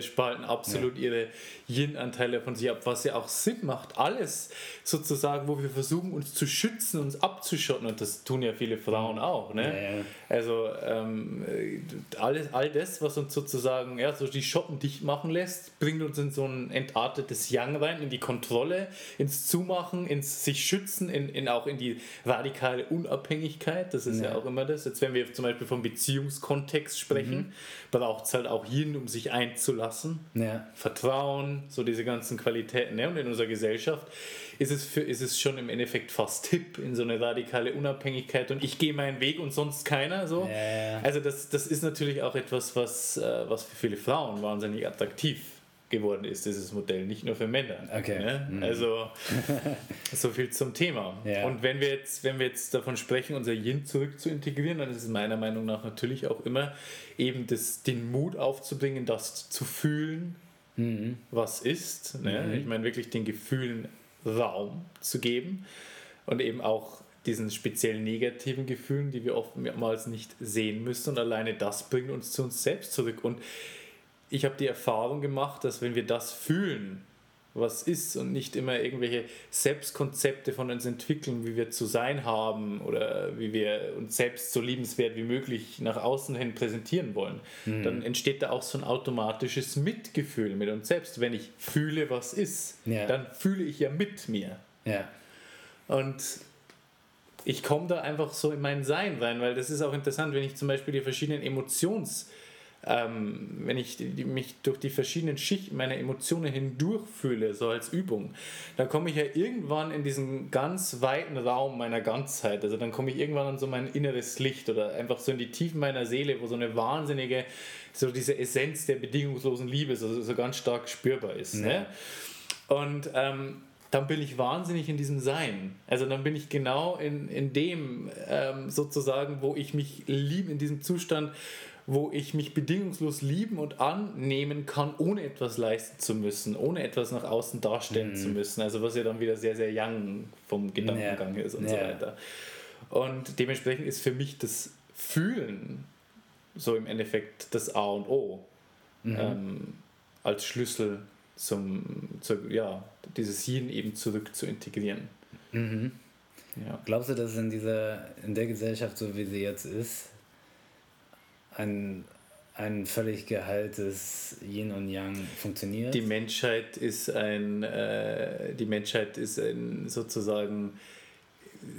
spalten absolut ihre Yin-Anteile von sich ab, was ja auch Sinn macht. Alles sozusagen, wo wir versuchen, uns zu schützen, uns abzuschotten, und das tun ja viele Frauen auch. Ne? Ja. Also ähm, äh, alles, all das, was uns sozusagen ja, so die Schotten dicht machen lässt, bringt uns in so ein entartetes Yang rein, in die Kontrolle, ins Zumachen, ins sich schützen, in, in auch in die radikale Unabhängigkeit. Das ist ja, Ja. auch immer das. Jetzt, wenn wir zum Beispiel vom Beziehungskontext sprechen, braucht es halt auch Yin, um sich einzulassen. Ja. Vertrauen, so diese ganzen Qualitäten. Ne? Und in unserer Gesellschaft ist es, für, ist es schon im Endeffekt fast hip in so eine radikale Unabhängigkeit und ich gehe meinen Weg und sonst keiner. So. Ja. Also das, das ist natürlich auch etwas, was, äh, was für viele Frauen wahnsinnig attraktiv geworden ist, dieses Modell, nicht nur für Männer. Okay. Ne? Mhm. Also so viel zum Thema. Ja. Und wenn wir, jetzt, wenn wir jetzt davon sprechen, unser Yin zurück zu integrieren, dann ist es meiner Meinung nach natürlich auch immer eben das, den Mut aufzubringen, das zu fühlen, Mhm. was ist. Ne? Ich meine, wirklich den Gefühlen Raum zu geben und eben auch diesen speziell negativen Gefühlen, die wir oftmals nicht sehen müssen. Und alleine das bringt uns zu uns selbst zurück. Und ich habe die Erfahrung gemacht, dass wenn wir das fühlen, was ist und nicht immer irgendwelche Selbstkonzepte von uns entwickeln, wie wir zu sein haben oder wie wir uns selbst so liebenswert wie möglich nach außen hin präsentieren wollen, dann entsteht da auch so ein automatisches Mitgefühl mit uns selbst. Wenn ich fühle, was ist, Ja. dann fühle ich ja mit mir. Ja. Und ich komme da einfach so in mein Sein rein, weil das ist auch interessant, wenn ich zum Beispiel die verschiedenen Emotions, ähm, wenn ich die, mich durch die verschiedenen Schichten meiner Emotionen hindurchfühle, so als Übung, dann komme ich ja irgendwann in diesen ganz weiten Raum meiner Ganzheit. Also dann komme ich irgendwann an so mein inneres Licht oder einfach so in die Tiefen meiner Seele, wo so eine wahnsinnige, so diese Essenz der bedingungslosen Liebe so, so ganz stark spürbar ist. Ne? Und ähm, dann bin ich wahnsinnig in diesem Sein. Also dann bin ich genau in, in dem ähm, sozusagen, wo ich mich liebe, in diesem Zustand, wo ich mich bedingungslos lieben und annehmen kann, ohne etwas leisten zu müssen, ohne etwas nach außen darstellen mhm. zu müssen. Also was ja dann wieder sehr, sehr young vom Gedankengang ja. ist und ja. so weiter. Und dementsprechend ist für mich das Fühlen so im Endeffekt das A und O mhm. ähm, als Schlüssel zum, zu, ja, dieses Yin eben zurück zu integrieren. Mhm. Ja. Glaubst du, dass in dieser, in der Gesellschaft, so wie sie jetzt ist, ein, ein völlig geheiltes Yin und Yang funktioniert? Die Menschheit ist ein, äh, die Menschheit ist ein sozusagen,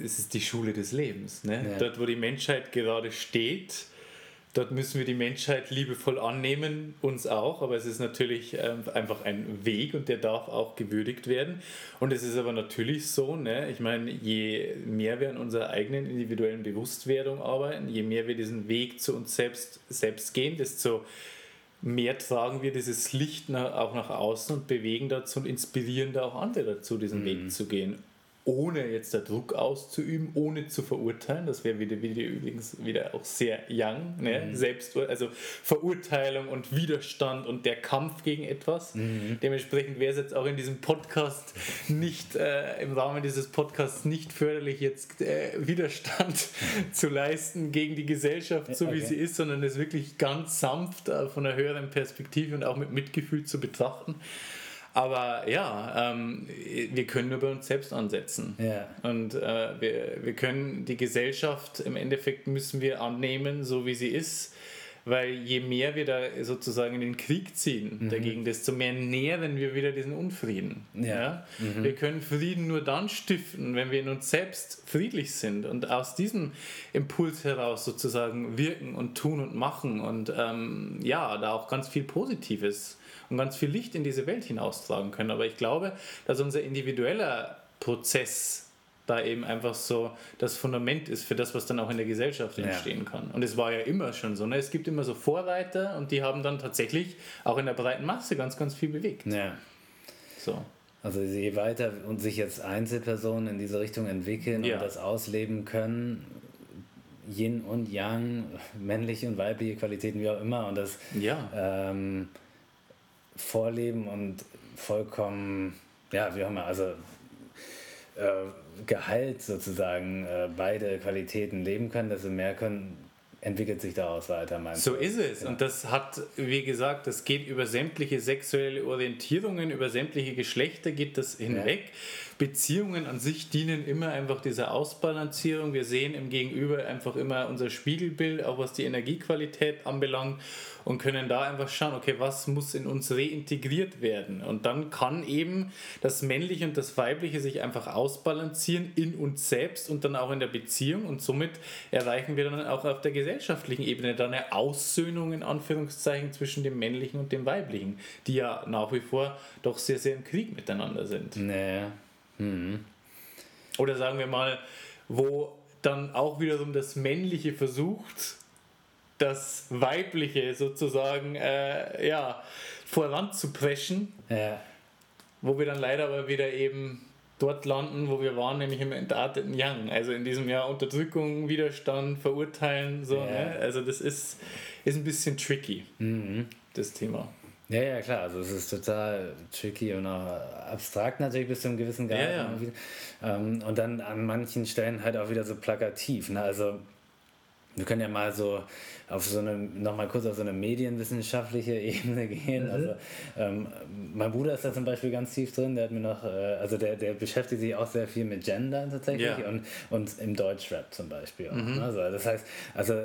es ist die Schule des Lebens. Ne? Ja. Dort, wo die Menschheit gerade steht, Dort müssen wir die Menschheit liebevoll annehmen, uns auch, aber es ist natürlich ähm, einfach ein Weg und der darf auch gewürdigt werden. Und es ist aber natürlich so, ne? ich meine, je mehr wir an unserer eigenen individuellen Bewusstwerdung arbeiten, je mehr wir diesen Weg zu uns selbst, selbst gehen, desto mehr tragen wir dieses Licht nach, auch nach außen und bewegen dazu und inspirieren da auch andere dazu, diesen mhm. Weg zu gehen ohne jetzt der Druck auszuüben, ohne zu verurteilen. Das wäre wieder, wieder übrigens wieder auch sehr young. Ne? Mhm. Selbst, also Verurteilung und Widerstand und der Kampf gegen etwas. Mhm. Dementsprechend wäre es jetzt auch in diesem Podcast nicht, äh, im Rahmen dieses Podcasts nicht förderlich, jetzt äh, Widerstand zu leisten gegen die Gesellschaft, so okay. wie sie ist, sondern es wirklich ganz sanft äh, von einer höheren Perspektive und auch mit Mitgefühl zu betrachten. Aber ja, ähm, wir können nur bei uns selbst ansetzen. Ja. Und äh, wir, wir können die Gesellschaft im Endeffekt müssen wir annehmen, so wie sie ist. Weil je mehr wir da sozusagen in den Krieg ziehen mhm. dagegen, desto mehr nähren wir wieder diesen Unfrieden. Ja. ja? Mhm. Wir können Frieden nur dann stiften, wenn wir in uns selbst friedlich sind und aus diesem Impuls heraus sozusagen wirken und tun und machen und ähm, ja, da auch ganz viel Positives und ganz viel Licht in diese Welt hinaustragen können. Aber ich glaube, dass unser individueller Prozess da eben einfach so das Fundament ist für das, was dann auch in der Gesellschaft entstehen ja. kann. Und es war ja immer schon so. Ne? Es gibt immer so Vorreiter und die haben dann tatsächlich auch in der breiten Masse ganz, ganz viel bewegt. Ja. So. Also je weiter und sich jetzt Einzelpersonen in diese Richtung entwickeln ja. und das ausleben können, Yin und Yang, männliche und weibliche Qualitäten, wie auch immer, und das ja. ähm, vorleben und vollkommen, ja, wie auch immer, also äh, Gehalt sozusagen äh, beide Qualitäten leben können, desto mehr können, entwickelt sich daraus weiter. So du? ist es. Ja. Und das hat, wie gesagt, das geht über sämtliche sexuelle Orientierungen, über sämtliche Geschlechter geht das hinweg. Ja. Beziehungen an sich dienen immer einfach dieser Ausbalancierung. Wir sehen im Gegenüber einfach immer unser Spiegelbild, auch was die Energiequalität anbelangt und können da einfach schauen, okay, was muss in uns reintegriert werden? Und dann kann eben das Männliche und das Weibliche sich einfach ausbalancieren in uns selbst und dann auch in der Beziehung und somit erreichen wir dann auch auf der gesellschaftlichen Ebene dann eine Aussöhnung in Anführungszeichen zwischen dem Männlichen und dem Weiblichen, die ja nach wie vor doch sehr, sehr im Krieg miteinander sind. Naja. Mhm. Oder sagen wir mal, wo dann auch wiederum das Männliche versucht, das Weibliche sozusagen äh, ja, voranzupreschen. Ja. Wo wir dann leider aber wieder eben dort landen, wo wir waren, nämlich im entarteten Young. Also in diesem Jahr Unterdrückung, Widerstand, Verurteilen. So, ja. ne? Also das ist, ist ein bisschen tricky, mhm. das Thema. Ja, ja, klar. Also es ist total tricky und auch abstrakt natürlich bis zu einem gewissen Grad. Ja, ja. Ähm, und dann an manchen Stellen halt auch wieder so plakativ. Ne? Also wir können ja mal so auf so eine, nochmal kurz auf so eine medienwissenschaftliche Ebene gehen. Mhm. Also ähm, mein Bruder ist da zum Beispiel ganz tief drin, der hat mir noch, äh, also der, der beschäftigt sich auch sehr viel mit Gender tatsächlich ja. und, und im Deutschrap zum Beispiel auch. Mhm. Also das heißt, also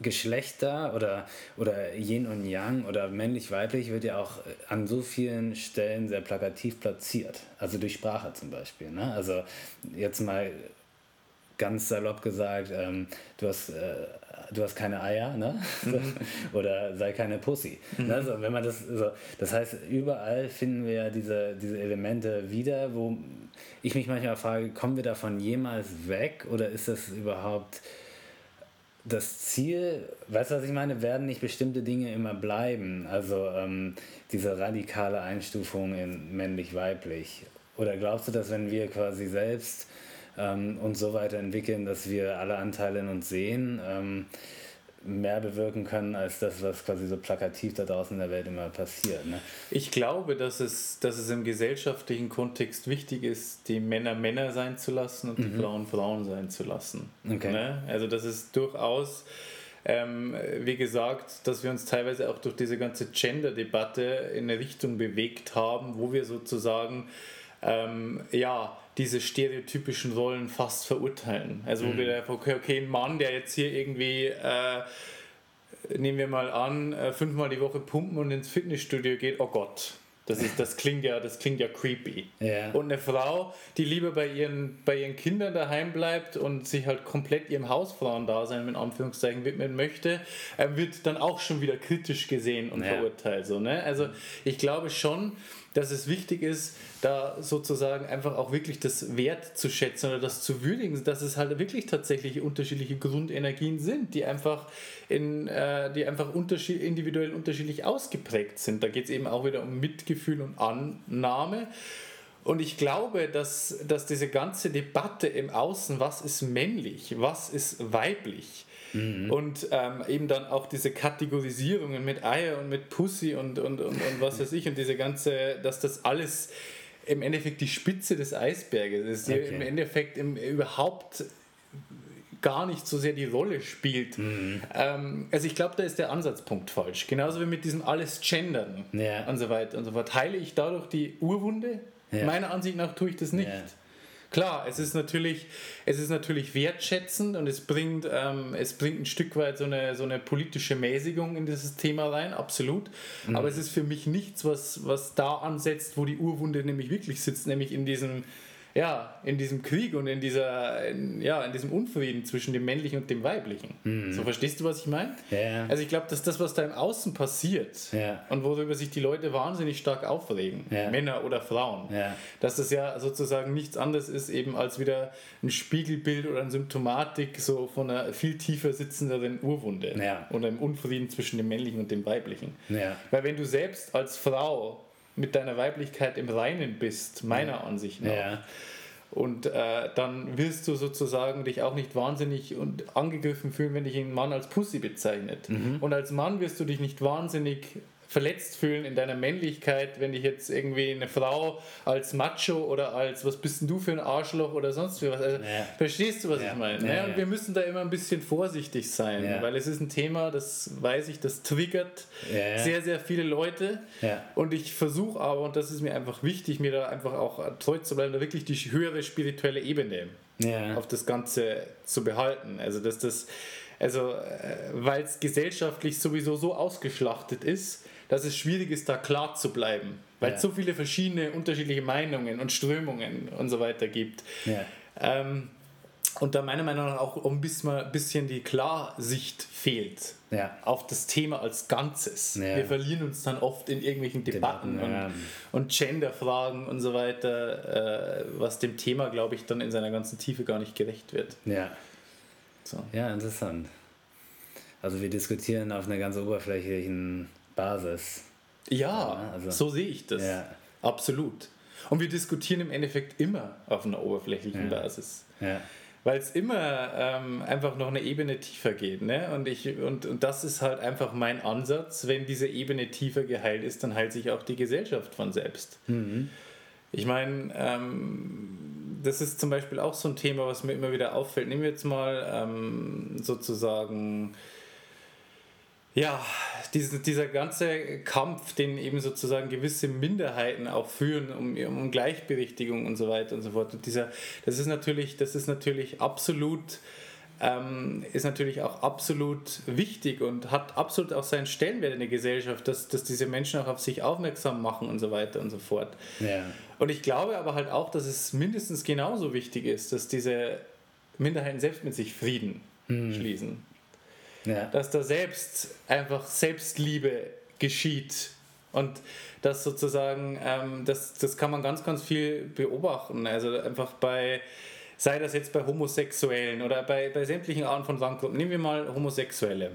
Geschlechter oder, oder Yin und Yang oder männlich-weiblich wird ja auch an so vielen Stellen sehr plakativ platziert. Also durch Sprache zum Beispiel. Ne? Also jetzt mal ganz salopp gesagt, ähm, du hast äh, du hast keine Eier, ne? Mhm. Oder sei keine Pussy. Mhm. Ne? So, wenn man das, so, das heißt, überall finden wir diese, diese Elemente wieder, wo ich mich manchmal frage, kommen wir davon jemals weg oder ist das überhaupt das Ziel, weißt du, was ich meine, werden nicht bestimmte Dinge immer bleiben? Also ähm, diese radikale Einstufung in männlich-weiblich. Oder glaubst du, dass wenn wir quasi selbst ähm, uns so weiterentwickeln, dass wir alle Anteile in uns sehen, ähm, mehr bewirken können als das, was quasi so plakativ da draußen in der Welt immer passiert. Ne? Ich glaube, dass es, dass es im gesellschaftlichen Kontext wichtig ist, die Männer Männer sein zu lassen und mhm. die Frauen Frauen sein zu lassen. Okay. Ne? Also das ist durchaus, ähm, wie gesagt, dass wir uns teilweise auch durch diese ganze Gender-Debatte in eine Richtung bewegt haben, wo wir sozusagen ähm, ja, diese stereotypischen Rollen fast verurteilen. Also, wo mhm. wir einfach, okay, okay, ein Mann, der jetzt hier irgendwie, äh, nehmen wir mal an, äh, fünfmal die Woche pumpen und ins Fitnessstudio geht, oh Gott. Das, ist, das, klingt ja, das klingt ja creepy. Ja. Und eine Frau, die lieber bei ihren, bei ihren Kindern daheim bleibt und sich halt komplett ihrem Hausfrauendasein mit Anführungszeichen widmen möchte, äh, wird dann auch schon wieder kritisch gesehen und ja. verurteilt. So, ne? Also ich glaube schon, dass es wichtig ist, da sozusagen einfach auch wirklich das Wert zu schätzen oder das zu würdigen, dass es halt wirklich tatsächlich unterschiedliche Grundenergien sind, die einfach, in, äh, die einfach unterschied individuell unterschiedlich ausgeprägt sind. Da geht es eben auch wieder um Mitgefühl und Annahme. Und ich glaube, dass, dass diese ganze Debatte im Außen, was ist männlich, was ist weiblich, Mhm. Und ähm, eben dann auch diese Kategorisierungen mit Eier und mit Pussy und, und, und, und was weiß ich und diese ganze, dass das alles im Endeffekt die Spitze des Eisberges ist, die okay. im Endeffekt im, überhaupt gar nicht so sehr die Rolle spielt. Mhm. Ähm, also ich glaube, da ist der Ansatzpunkt falsch. Genauso wie mit diesem alles Gendern ja. und so weiter und so fort. Heile ich dadurch die Urwunde? Ja. Meiner Ansicht nach tue ich das nicht. Ja. Klar, es ist natürlich, es ist natürlich wertschätzend und es bringt, ähm, es bringt ein Stück weit so eine, so eine politische Mäßigung in dieses Thema rein, absolut. Mhm. Aber es ist für mich nichts, was, was da ansetzt, wo die Urwunde nämlich wirklich sitzt, nämlich in diesem ja, in diesem Krieg und in, dieser, in, ja, in diesem Unfrieden zwischen dem Männlichen und dem Weiblichen. Mhm. So verstehst du, was ich meine? Ja. Also ich glaube, dass das, was da im Außen passiert ja. und worüber sich die Leute wahnsinnig stark aufregen, ja. Männer oder Frauen, dass das ja sozusagen nichts anderes ist eben als wieder ein Spiegelbild oder eine Symptomatik so von einer viel tiefer sitzenderen Urwunde und einem Unfrieden zwischen dem Männlichen und dem Weiblichen. Weil wenn du selbst als Frau mit deiner Weiblichkeit im Reinen bist, meiner ja. Ansicht nach. Ja. Und äh, dann wirst du sozusagen dich auch nicht wahnsinnig und angegriffen fühlen, wenn dich ein Mann als Pussy bezeichnet. Mhm. Und als Mann wirst du dich nicht wahnsinnig verletzt fühlen in deiner Männlichkeit, wenn dich jetzt irgendwie eine Frau als Macho oder als was bist denn du für ein Arschloch oder sonst was. Also, ja. Verstehst du, was ja. ich meine? Ja, und wir müssen da immer ein bisschen vorsichtig sein, weil es ist ein Thema, das weiß ich, das triggert sehr, sehr viele Leute. Und ich versuche aber, und das ist mir einfach wichtig, mir da einfach auch treu zu bleiben, da wirklich die höhere spirituelle Ebene auf das Ganze zu behalten. Also, dass das also, äh, weil es gesellschaftlich sowieso so ausgeschlachtet ist, dass es schwierig ist, da klar zu bleiben, weil es so viele verschiedene unterschiedliche Meinungen und Strömungen und so weiter gibt. Ja. Ähm, und da meiner Meinung nach auch ein bisschen die Klarsicht fehlt ja. auf das Thema als Ganzes. Ja. Wir verlieren uns dann oft in irgendwelchen Debatten, Debatten ja. und, und Genderfragen und so weiter, äh, was dem Thema, glaube ich, dann in seiner ganzen Tiefe gar nicht gerecht wird. Ja. So. Ja, interessant. Also wir diskutieren auf einer ganz oberflächlichen Basis. Ja, also, so sehe ich das. Ja. Absolut. Und wir diskutieren im Endeffekt immer auf einer oberflächlichen ja. Basis. Ja. Weil es immer ähm, einfach noch eine Ebene tiefer geht. Ne? Und, ich, und, und das ist halt einfach mein Ansatz. Wenn diese Ebene tiefer geheilt ist, dann heilt sich auch die Gesellschaft von selbst. Mhm. Ich meine, ähm, das ist zum Beispiel auch so ein Thema, was mir immer wieder auffällt. Nehmen wir jetzt mal ähm, sozusagen ja, diese, dieser ganze Kampf, den eben sozusagen gewisse Minderheiten auch führen, um, um Gleichberechtigung und so weiter und so fort. Und dieser, das ist natürlich, das ist natürlich absolut, ähm, ist natürlich auch absolut wichtig und hat absolut auch seinen Stellenwert in der Gesellschaft, dass, dass diese Menschen auch auf sich aufmerksam machen und so weiter und so fort. Ja. Und ich glaube aber halt auch, dass es mindestens genauso wichtig ist, dass diese Minderheiten selbst mit sich Frieden hm. schließen. Ja. Dass da selbst einfach Selbstliebe geschieht. Und das sozusagen, ähm, das, das kann man ganz, ganz viel beobachten. Also einfach bei, sei das jetzt bei Homosexuellen oder bei, bei sämtlichen Arten von Randgruppen. Nehmen wir mal Homosexuelle.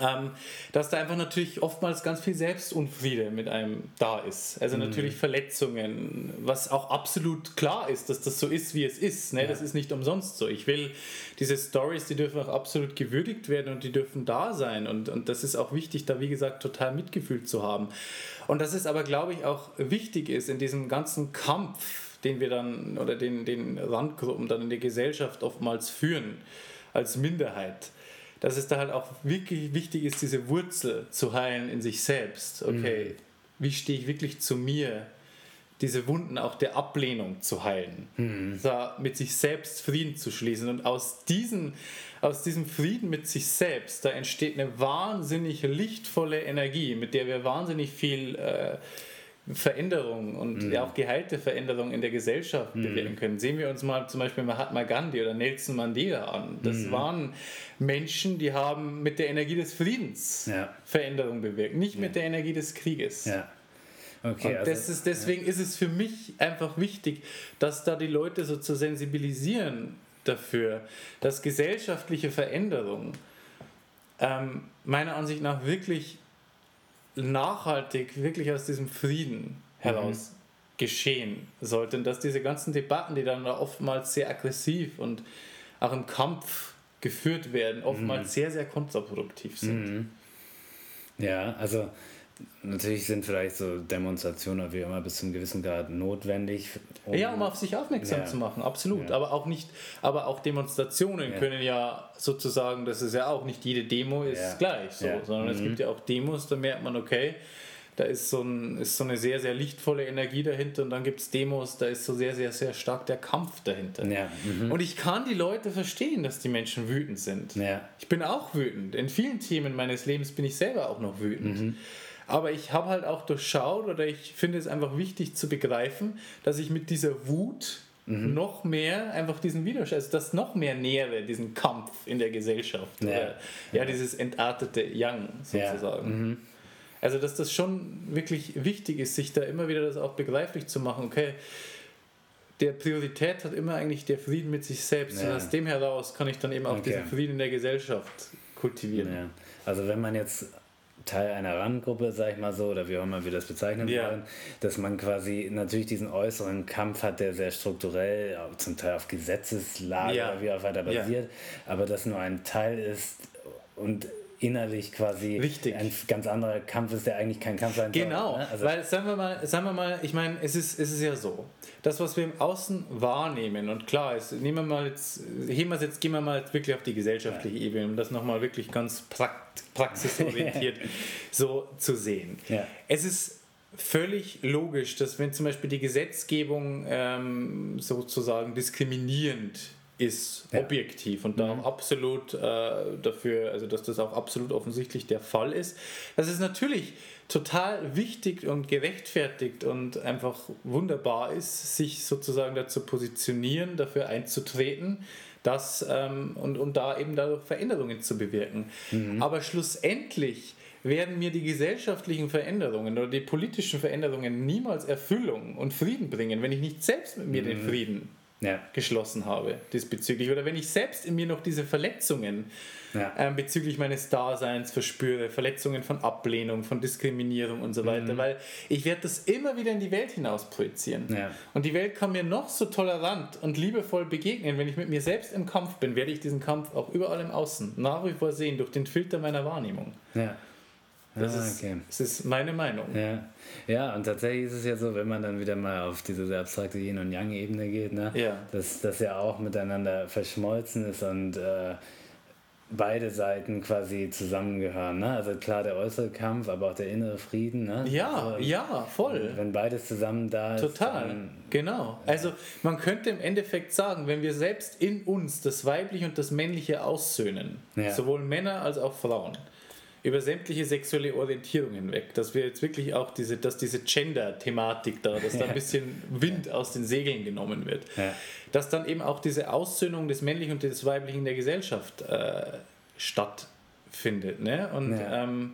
Ähm, dass da einfach natürlich oftmals ganz viel Selbstunfriede mit einem da ist. Also mhm. natürlich Verletzungen, was auch absolut klar ist, dass das so ist, wie es ist. Ne? Ja. Das ist nicht umsonst so. Ich will diese Stories, die dürfen auch absolut gewürdigt werden und die dürfen da sein. Und, und das ist auch wichtig, da wie gesagt total Mitgefühl zu haben. Und dass es aber, glaube ich, auch wichtig ist in diesem ganzen Kampf, den wir dann oder den, den Randgruppen dann in der Gesellschaft oftmals führen, als Minderheit dass es da halt auch wirklich wichtig ist, diese Wurzel zu heilen in sich selbst. Okay, mhm. wie stehe ich wirklich zu mir? Diese Wunden auch der Ablehnung zu heilen, mhm. da mit sich selbst Frieden zu schließen. Und aus, diesen, aus diesem Frieden mit sich selbst, da entsteht eine wahnsinnig lichtvolle Energie, mit der wir wahnsinnig viel äh, Veränderung und mhm. ja auch geheilte Veränderung in der Gesellschaft mhm. bewirken können. Sehen wir uns mal zum Beispiel Mahatma Gandhi oder Nelson Mandela an. Das mhm. waren Menschen, die haben mit der Energie des Friedens ja. Veränderung bewirkt, nicht ja. mit der Energie des Krieges. Ja. Okay, und also, ist, deswegen ist es für mich einfach wichtig, dass da die Leute so zu sensibilisieren dafür, dass gesellschaftliche Veränderung ähm, meiner Ansicht nach wirklich nachhaltig wirklich aus diesem Frieden heraus mhm. geschehen sollte. Und dass diese ganzen Debatten, die dann oftmals sehr aggressiv und auch im Kampf geführt werden, oftmals mhm. sehr, sehr kontraproduktiv sind. Mhm. Ja, also Natürlich sind vielleicht so Demonstrationen wie immer bis zu einem gewissen Grad notwendig. Um ja, um auf sich aufmerksam ja. zu machen, absolut. Ja. Aber auch nicht, aber auch Demonstrationen ja. können ja sozusagen, das ist ja auch nicht jede Demo ist gleich so, sondern mhm. es gibt ja auch Demos, da merkt man, okay, da ist so, ein, ist so eine sehr, sehr lichtvolle Energie dahinter und dann gibt es Demos, da ist so sehr, sehr, sehr stark der Kampf dahinter. Ja. Mhm. Und ich kann die Leute verstehen, dass die Menschen wütend sind. Ja. Ich bin auch wütend. In vielen Themen meines Lebens bin ich selber auch noch wütend. Mhm. Aber ich habe halt auch durchschaut oder ich finde es einfach wichtig zu begreifen, dass ich mit dieser Wut mhm. noch mehr einfach diesen Widerstand, also das noch mehr nähere, diesen Kampf in der Gesellschaft. Ja, oder, ja, dieses entartete Yang sozusagen. Ja. Mhm. Also, dass das schon wirklich wichtig ist, sich da immer wieder das auch begreiflich zu machen. Okay, der Priorität hat immer eigentlich der Frieden mit sich selbst. Ja. Und aus dem heraus kann ich dann eben auch okay. diesen Frieden in der Gesellschaft kultivieren. Also wenn man jetzt Teil einer Randgruppe, sag ich mal so, oder wie auch immer wir das bezeichnen yeah. wollen, dass man quasi natürlich diesen äußeren Kampf hat, der sehr strukturell, zum Teil auf Gesetzeslage yeah. oder wie auch weiter basiert, yeah. aber das nur ein Teil ist und innerlich quasi Richtig. ein ganz anderer Kampf ist, der eigentlich kein Kampf sein genau. soll. Genau, ne? also weil sagen wir mal, sagen wir mal, ich meine, es ist, es ist ja so, das, was wir im Außen wahrnehmen, und klar ist, nehmen wir mal jetzt, heben wir jetzt, gehen wir mal wirklich auf die gesellschaftliche ja. Ebene, um das nochmal wirklich ganz praxisorientiert so zu sehen. Ja. Es ist völlig logisch, dass wenn zum Beispiel die Gesetzgebung ähm, sozusagen diskriminierend ist ja. objektiv und da mhm. absolut äh, dafür, also dass das auch absolut offensichtlich der Fall ist. Das ist natürlich total wichtig und gerechtfertigt und einfach wunderbar ist, sich sozusagen dazu positionieren, dafür einzutreten, dass ähm, und, und da eben dadurch Veränderungen zu bewirken. Mhm. Aber schlussendlich werden mir die gesellschaftlichen Veränderungen oder die politischen Veränderungen niemals Erfüllung und Frieden bringen, wenn ich nicht selbst mit mir mhm. den Frieden ja. geschlossen habe diesbezüglich. Oder wenn ich selbst in mir noch diese Verletzungen ja. ähm, bezüglich meines Daseins verspüre, Verletzungen von Ablehnung, von Diskriminierung und so weiter, mhm. weil ich werde das immer wieder in die Welt hinaus projizieren. Ja. Und die Welt kann mir noch so tolerant und liebevoll begegnen, wenn ich mit mir selbst im Kampf bin, werde ich diesen Kampf auch überall im Außen nach wie vor sehen, durch den Filter meiner Wahrnehmung. Ja. Das, ah, okay. ist, das ist meine Meinung. Ja. ja, und tatsächlich ist es ja so, wenn man dann wieder mal auf diese sehr abstrakte Yin- und Yang-Ebene geht, ne, ja. dass das ja auch miteinander verschmolzen ist und äh, beide Seiten quasi zusammengehören. Ne? Also klar der äußere Kampf, aber auch der innere Frieden. Ne? Ja, also, ja, voll. Wenn beides zusammen da ist. Total, genau. Ja. Also man könnte im Endeffekt sagen, wenn wir selbst in uns das Weibliche und das Männliche aussöhnen, ja. sowohl Männer als auch Frauen, über sämtliche sexuelle Orientierung hinweg, dass wir jetzt wirklich auch diese, dass diese Gender-Thematik da, dass da ein bisschen Wind aus den Segeln genommen wird, ja. dass dann eben auch diese Aussöhnung des Männlichen und des Weiblichen in der Gesellschaft äh, stattfindet. Ne? Und ja. Ähm,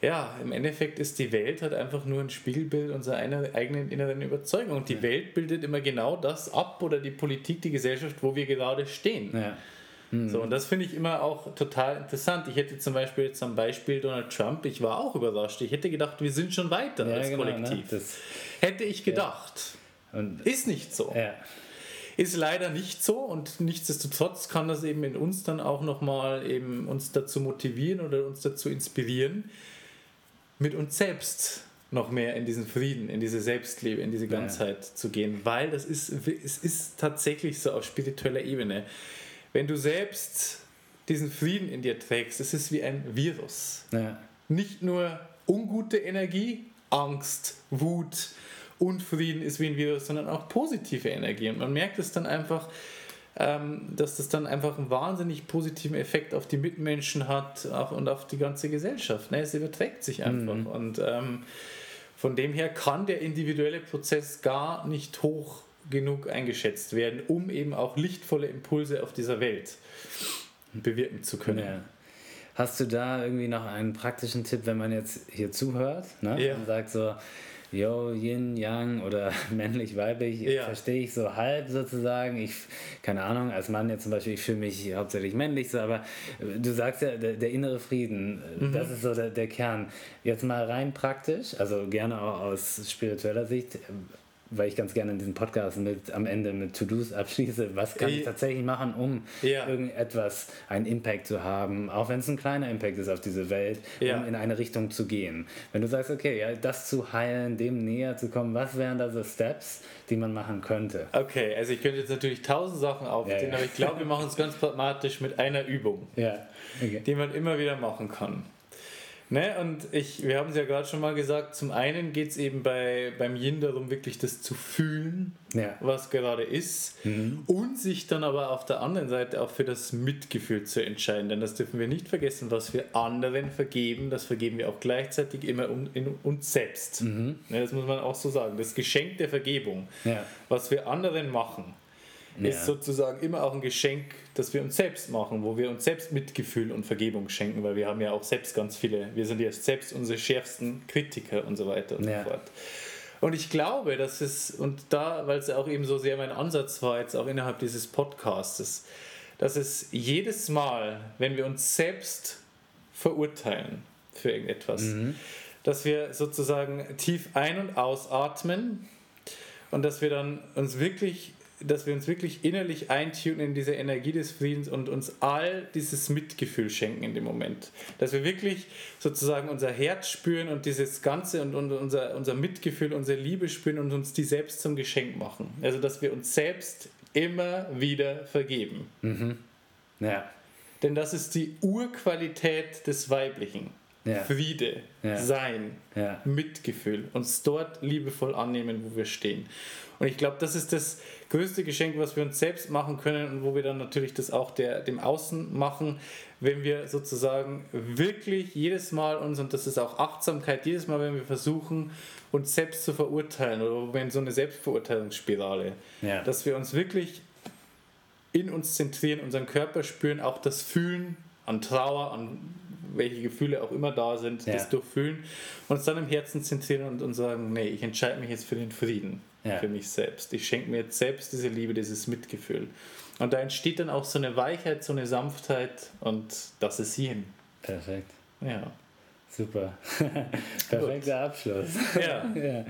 ja, im Endeffekt ist die Welt halt einfach nur ein Spiegelbild unserer eigenen inneren Überzeugung. Und die ja. Welt bildet immer genau das ab oder die Politik, die Gesellschaft, wo wir gerade stehen. Ja. Mhm. So, und das finde ich immer auch total interessant. Ich hätte zum Beispiel jetzt am Beispiel Donald Trump, ich war auch überrascht. Ich hätte gedacht, wir sind schon weiter ja, als genau, ne? Kollektiv. Ne? hätte ich gedacht. Ja. ist nicht so. Ja. Ist leider nicht so und nichtsdestotrotz kann das eben in uns dann auch nochmal eben uns dazu motivieren oder uns dazu inspirieren, mit uns selbst noch mehr in diesen Frieden, in diese Selbstliebe, in diese Ganzheit ja. zu gehen, weil das ist, es ist tatsächlich so auf spiritueller Ebene. Wenn du selbst diesen Frieden in dir trägst, es ist wie ein Virus. Ja. Nicht nur ungute Energie, Angst, Wut, Unfrieden ist wie ein Virus, sondern auch positive Energie. Und man merkt es dann einfach, ähm, dass das dann einfach einen wahnsinnig positiven Effekt auf die Mitmenschen hat und auf die ganze Gesellschaft. Ne? Es überträgt sich einfach. Mhm. Und ähm, von dem her kann der individuelle Prozess gar nicht hoch genug eingeschätzt werden, um eben auch lichtvolle Impulse auf dieser Welt bewirken zu können. Ja. Hast du da irgendwie noch einen praktischen Tipp, wenn man jetzt hier zuhört ne? ja. und sagt so, yo, Yin, Yang oder männlich, weiblich, ja. verstehe ich so halb sozusagen. Ich, keine Ahnung, als Mann jetzt zum Beispiel, ich fühle mich hauptsächlich männlich so, aber du sagst ja, der, der innere Frieden, mhm. das ist so der, der Kern. Jetzt mal rein praktisch, also gerne auch aus spiritueller Sicht, weil ich ganz gerne in diesem Podcast mit am Ende mit To-Dos abschließe, was kann ich tatsächlich machen, um ja. irgendetwas, einen Impact zu haben, auch wenn es ein kleiner Impact ist auf diese Welt, ja. um in eine Richtung zu gehen. Wenn du sagst, okay, ja, das zu heilen, dem näher zu kommen, was wären da so Steps, die man machen könnte? Okay, also ich könnte jetzt natürlich tausend Sachen aufzählen, ja, aber ich glaube, wir machen es ganz pragmatisch mit einer Übung, okay. die man immer wieder machen kann. Ne? Und ich, wir haben es ja gerade schon mal gesagt, zum einen geht es eben bei, beim Yin darum, wirklich das zu fühlen, ja. was gerade ist, mhm. und sich dann aber auf der anderen Seite auch für das Mitgefühl zu entscheiden. Denn das dürfen wir nicht vergessen, was wir anderen vergeben, das vergeben wir auch gleichzeitig immer in uns selbst. Mhm. Ne? Das muss man auch so sagen. Das Geschenk der Vergebung, ja. was wir anderen machen, ja. ist sozusagen immer auch ein Geschenk, das wir uns selbst machen, wo wir uns selbst Mitgefühl und Vergebung schenken, weil wir haben ja auch selbst ganz viele, wir sind ja selbst unsere schärfsten Kritiker und so weiter und ja. so fort. Und ich glaube, dass es, und da, weil es auch eben so sehr mein Ansatz war, jetzt auch innerhalb dieses Podcastes, dass es jedes Mal, wenn wir uns selbst verurteilen für irgendetwas, mhm. dass wir sozusagen tief ein- und ausatmen und dass wir dann uns wirklich dass wir uns wirklich innerlich eintunen in diese Energie des Friedens und uns all dieses Mitgefühl schenken in dem Moment. Dass wir wirklich sozusagen unser Herz spüren und dieses Ganze und, und unser, unser Mitgefühl, unsere Liebe spüren und uns die selbst zum Geschenk machen. Also dass wir uns selbst immer wieder vergeben. Mhm. Ja. Denn das ist die Urqualität des Weiblichen. Ja. Friede, ja. Sein, ja. Mitgefühl, uns dort liebevoll annehmen, wo wir stehen. Und ich glaube, das ist das größte Geschenk, was wir uns selbst machen können und wo wir dann natürlich das auch der, dem Außen machen, wenn wir sozusagen wirklich jedes Mal uns, und das ist auch Achtsamkeit, jedes Mal, wenn wir versuchen, uns selbst zu verurteilen oder wenn so eine Selbstverurteilungsspirale, ja. dass wir uns wirklich in uns zentrieren, unseren Körper spüren, auch das Fühlen an Trauer, an welche Gefühle auch immer da sind, ja. das durchfühlen, uns dann im Herzen zentrieren und, und sagen, nee, ich entscheide mich jetzt für den Frieden ja. für mich selbst. Ich schenke mir jetzt selbst diese Liebe, dieses Mitgefühl. Und da entsteht dann auch so eine Weichheit, so eine Sanftheit und das ist Yin. Perfekt. Ja. Super. Perfekter Abschluss. Ja. ja.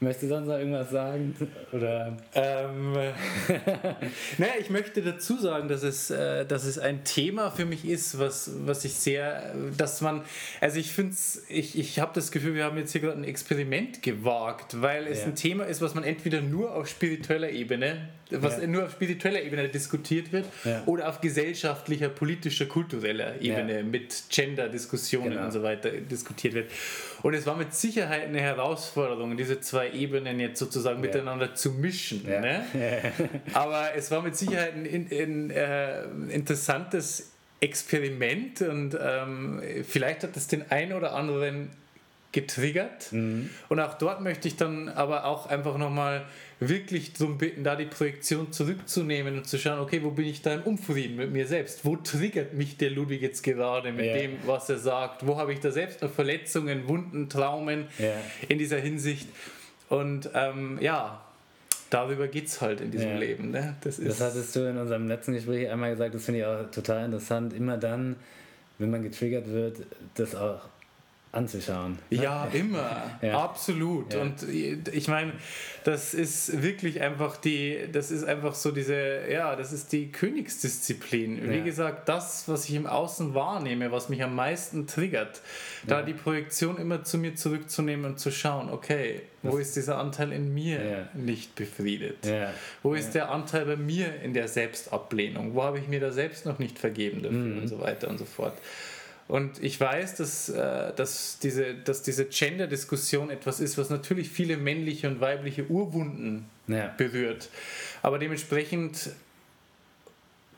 Möchtest du sonst noch irgendwas sagen? Oder? Ähm, naja, ich möchte dazu sagen, dass es, äh, dass es ein Thema für mich ist, was, was ich sehr, dass man, also ich finde es, ich, ich habe das Gefühl, wir haben jetzt hier gerade ein Experiment gewagt, weil es ja. ein Thema ist, was man entweder nur auf spiritueller Ebene was ja. nur auf spiritueller Ebene diskutiert wird ja. oder auf gesellschaftlicher, politischer, kultureller Ebene ja. mit Gender-Diskussionen genau. und so weiter diskutiert wird. Und es war mit Sicherheit eine Herausforderung, diese zwei Ebenen jetzt sozusagen miteinander zu mischen. Ne? Aber es war mit Sicherheit ein, ein, ein äh, interessantes Experiment und ähm, vielleicht hat es den einen oder anderen getriggert. Mhm. Und auch dort möchte ich dann aber auch einfach nochmal wirklich darum bitten, da die Projektion zurückzunehmen und zu schauen, okay, wo bin ich da im Unfrieden mit mir selbst? Wo triggert mich der Ludwig jetzt gerade mit ja. dem, was er sagt? Wo habe ich da selbst noch Verletzungen, Wunden, Traumen ja. in dieser Hinsicht? Und ähm, ja, darüber geht es halt in diesem ja. Leben. Ne? Das, das hattest du in unserem letzten Gespräch einmal gesagt, das finde ich auch total interessant. Immer dann, wenn man getriggert wird, das auch anzuschauen. Ne? Ja, immer. ja. Absolut. Ja. Und ich meine, das ist wirklich einfach die, das ist einfach so diese, ja, das ist die Königsdisziplin. Wie ja. gesagt, das, was ich im Außen wahrnehme, was mich am meisten triggert, da die Projektion immer zu mir zurückzunehmen und zu schauen, okay, wo ist dieser Anteil in mir nicht befriedet? Wo ist der Anteil bei mir in der Selbstablehnung? Wo habe ich mir da selbst noch nicht vergeben dafür mhm. und so weiter und so fort. Und ich weiß, dass, äh, dass diese, dass diese Gender-Diskussion etwas ist, was natürlich viele männliche und weibliche Urwunden ja. berührt. Aber dementsprechend,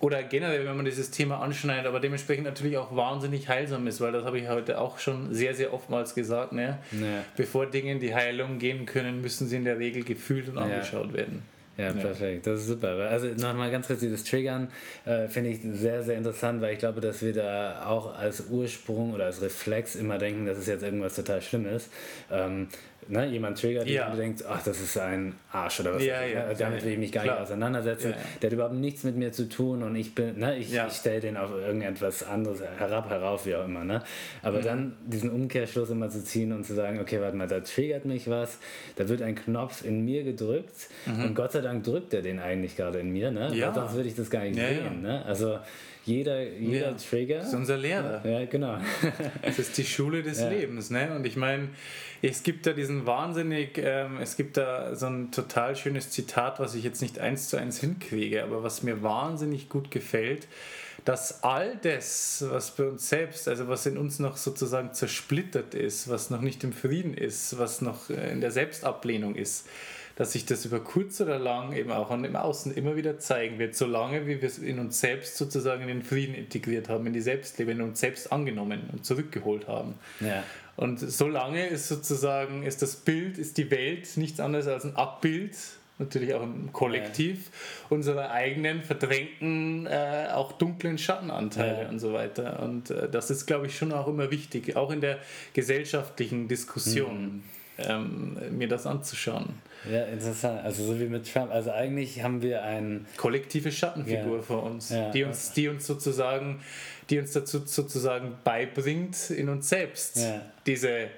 oder generell, wenn man dieses Thema anschneidet, aber dementsprechend natürlich auch wahnsinnig heilsam ist, weil das habe ich heute auch schon sehr, sehr oftmals gesagt. Ne? Ja. Bevor Dinge in die Heilung gehen können, müssen sie in der Regel gefühlt und angeschaut werden. Ja, perfekt. Das ist super. Also nochmal ganz kurz dieses Triggern äh, finde ich sehr, sehr interessant, weil ich glaube, dass wir da auch als Ursprung oder als Reflex immer denken, dass es jetzt irgendwas total Schlimmes. Ähm, ne, jemand triggert ja. und du denkst, ach, das ist ein Arsch oder was. Ja, ja, damit will ich mich gar Klar. nicht auseinandersetzen. Der hat überhaupt nichts mit mir zu tun und ich bin, ne, ich, ich stelle den auf irgendetwas anderes herab, herauf, wie auch immer. Ne? Aber mhm. dann diesen Umkehrschluss immer zu ziehen und zu sagen, okay, warte mal, da triggert mich was, da wird ein Knopf in mir gedrückt mhm. und Gott sei Dank drückt er den eigentlich gerade in mir, ne? Ja. sonst würde ich das gar nicht sehen. Ne? Also jeder, jeder. Trigger. Das ist unser Lehrer. Ja, genau. das ist die Schule des. Lebens. Ne? Und ich meine, es gibt da diesen wahnsinnig, ähm, es gibt da so ein total schönes Zitat, was ich jetzt nicht eins zu eins hinkriege, aber was mir wahnsinnig gut gefällt, dass all das, was bei uns selbst, also was in uns noch sozusagen zersplittert ist, was noch nicht im Frieden ist, was noch äh, in der Selbstablehnung ist, dass sich das über kurz oder lang eben auch an dem Außen immer wieder zeigen wird, solange wie wir es in uns selbst sozusagen in den Frieden integriert haben, in die Selbstliebe, in uns selbst angenommen und zurückgeholt haben. Ja. Und solange ist sozusagen, ist das Bild, ist die Welt nichts anderes als ein Abbild natürlich auch im Kollektiv, ja. unserer eigenen verdrängten, äh, auch dunklen Schattenanteile ja. und so weiter. Und äh, das ist, glaube ich, schon auch immer wichtig, auch in der gesellschaftlichen Diskussion, mhm. ähm, mir das anzuschauen. Ja, interessant. Also so wie mit Trump. Also eigentlich haben wir eine kollektive Schattenfigur ja. vor uns, ja. die uns, die uns sozusagen, die uns dazu sozusagen beibringt, in uns selbst ja. diese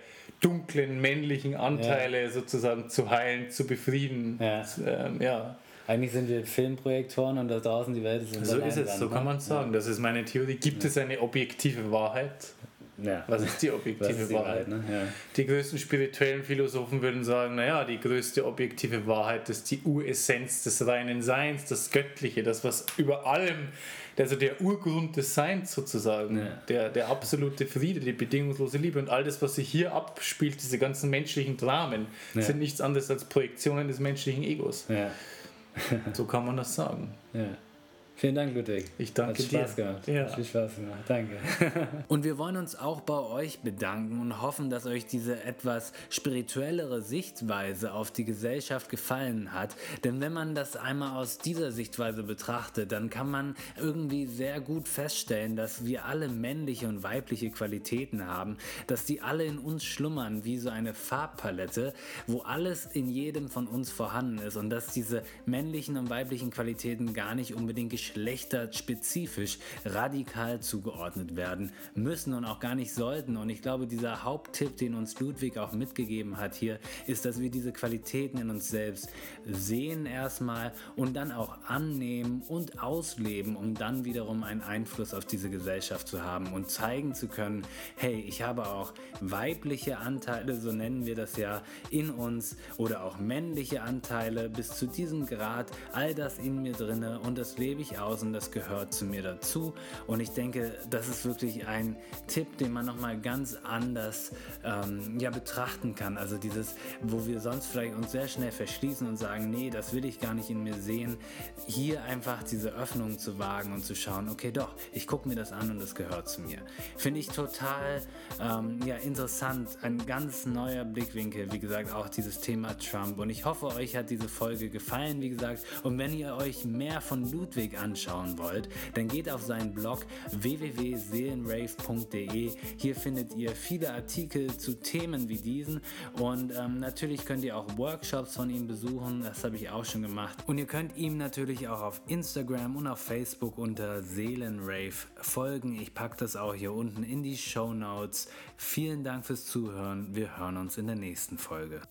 dunklen männlichen Anteile sozusagen zu heilen, zu befrieden. Ja. Ähm, ja. Eigentlich sind wir Filmprojektoren und da draußen die Welt ist So ist es, so kann ne? man sagen. Das ist meine Theorie. Gibt es eine objektive Wahrheit? Ja. Was ist die objektive ist die Wahrheit? Wahrheit ne? ja. Die größten spirituellen Philosophen würden sagen, naja, die größte objektive Wahrheit ist die Uressenz des reinen Seins, das Göttliche, das, was über allem, also der Urgrund des Seins sozusagen, ja. der, der absolute Friede, die bedingungslose Liebe und all das, was sich hier abspielt, diese ganzen menschlichen Dramen, sind nichts anderes als Projektionen des menschlichen Egos. so kann man das sagen. Vielen Dank, Ludwig. Ich danke Hat Spaß dir. Gehabt. Ja. Hat viel Spaß gemacht. Danke. und wir wollen uns auch bei euch bedanken und hoffen, dass euch diese etwas spirituellere Sichtweise auf die Gesellschaft gefallen hat. Denn wenn man das einmal aus dieser Sichtweise betrachtet, dann kann man irgendwie sehr gut feststellen, dass wir alle männliche und weibliche Qualitäten haben, dass die alle in uns schlummern wie so eine Farbpalette, wo alles in jedem von uns vorhanden ist und dass diese männlichen und weiblichen Qualitäten gar nicht unbedingt geschehen geschlechterspezifisch radikal zugeordnet werden müssen und auch gar nicht sollten. Und ich glaube, dieser Haupttipp, den uns Ludwig auch mitgegeben hat hier, ist, dass wir diese Qualitäten in uns selbst sehen erstmal und dann auch annehmen und ausleben, um dann wiederum einen Einfluss auf diese Gesellschaft zu haben und zeigen zu können, hey, ich habe auch weibliche Anteile, so nennen wir das ja, in uns oder auch männliche Anteile bis zu diesem Grad, all das in mir drinne und das lebe ich aus und das gehört zu mir dazu. Und ich denke, das ist wirklich ein Tipp, den man nochmal ganz anders ähm, ja, betrachten kann. Also dieses, wo wir sonst vielleicht uns sehr schnell verschließen und sagen, nee, das will ich gar nicht in mir sehen. Hier einfach diese Öffnung zu wagen und zu schauen, okay, doch, ich gucke mir das an und es gehört zu mir. Finde ich total ähm, ja, interessant. Ein ganz neuer Blickwinkel, wie gesagt, auch dieses Thema Trump. Und ich hoffe, euch hat diese Folge gefallen, wie gesagt. Und wenn ihr euch mehr von Ludwig an anschauen wollt, dann geht auf seinen Blog www.seelenrave.de. Hier findet ihr viele Artikel zu Themen wie diesen und ähm, natürlich könnt ihr auch Workshops von ihm besuchen, das habe ich auch schon gemacht. Und ihr könnt ihm natürlich auch auf Instagram und auf Facebook unter Seelenrave folgen. Ich packe das auch hier unten in die Show Notes. Vielen Dank fürs Zuhören. Wir hören uns in der nächsten Folge.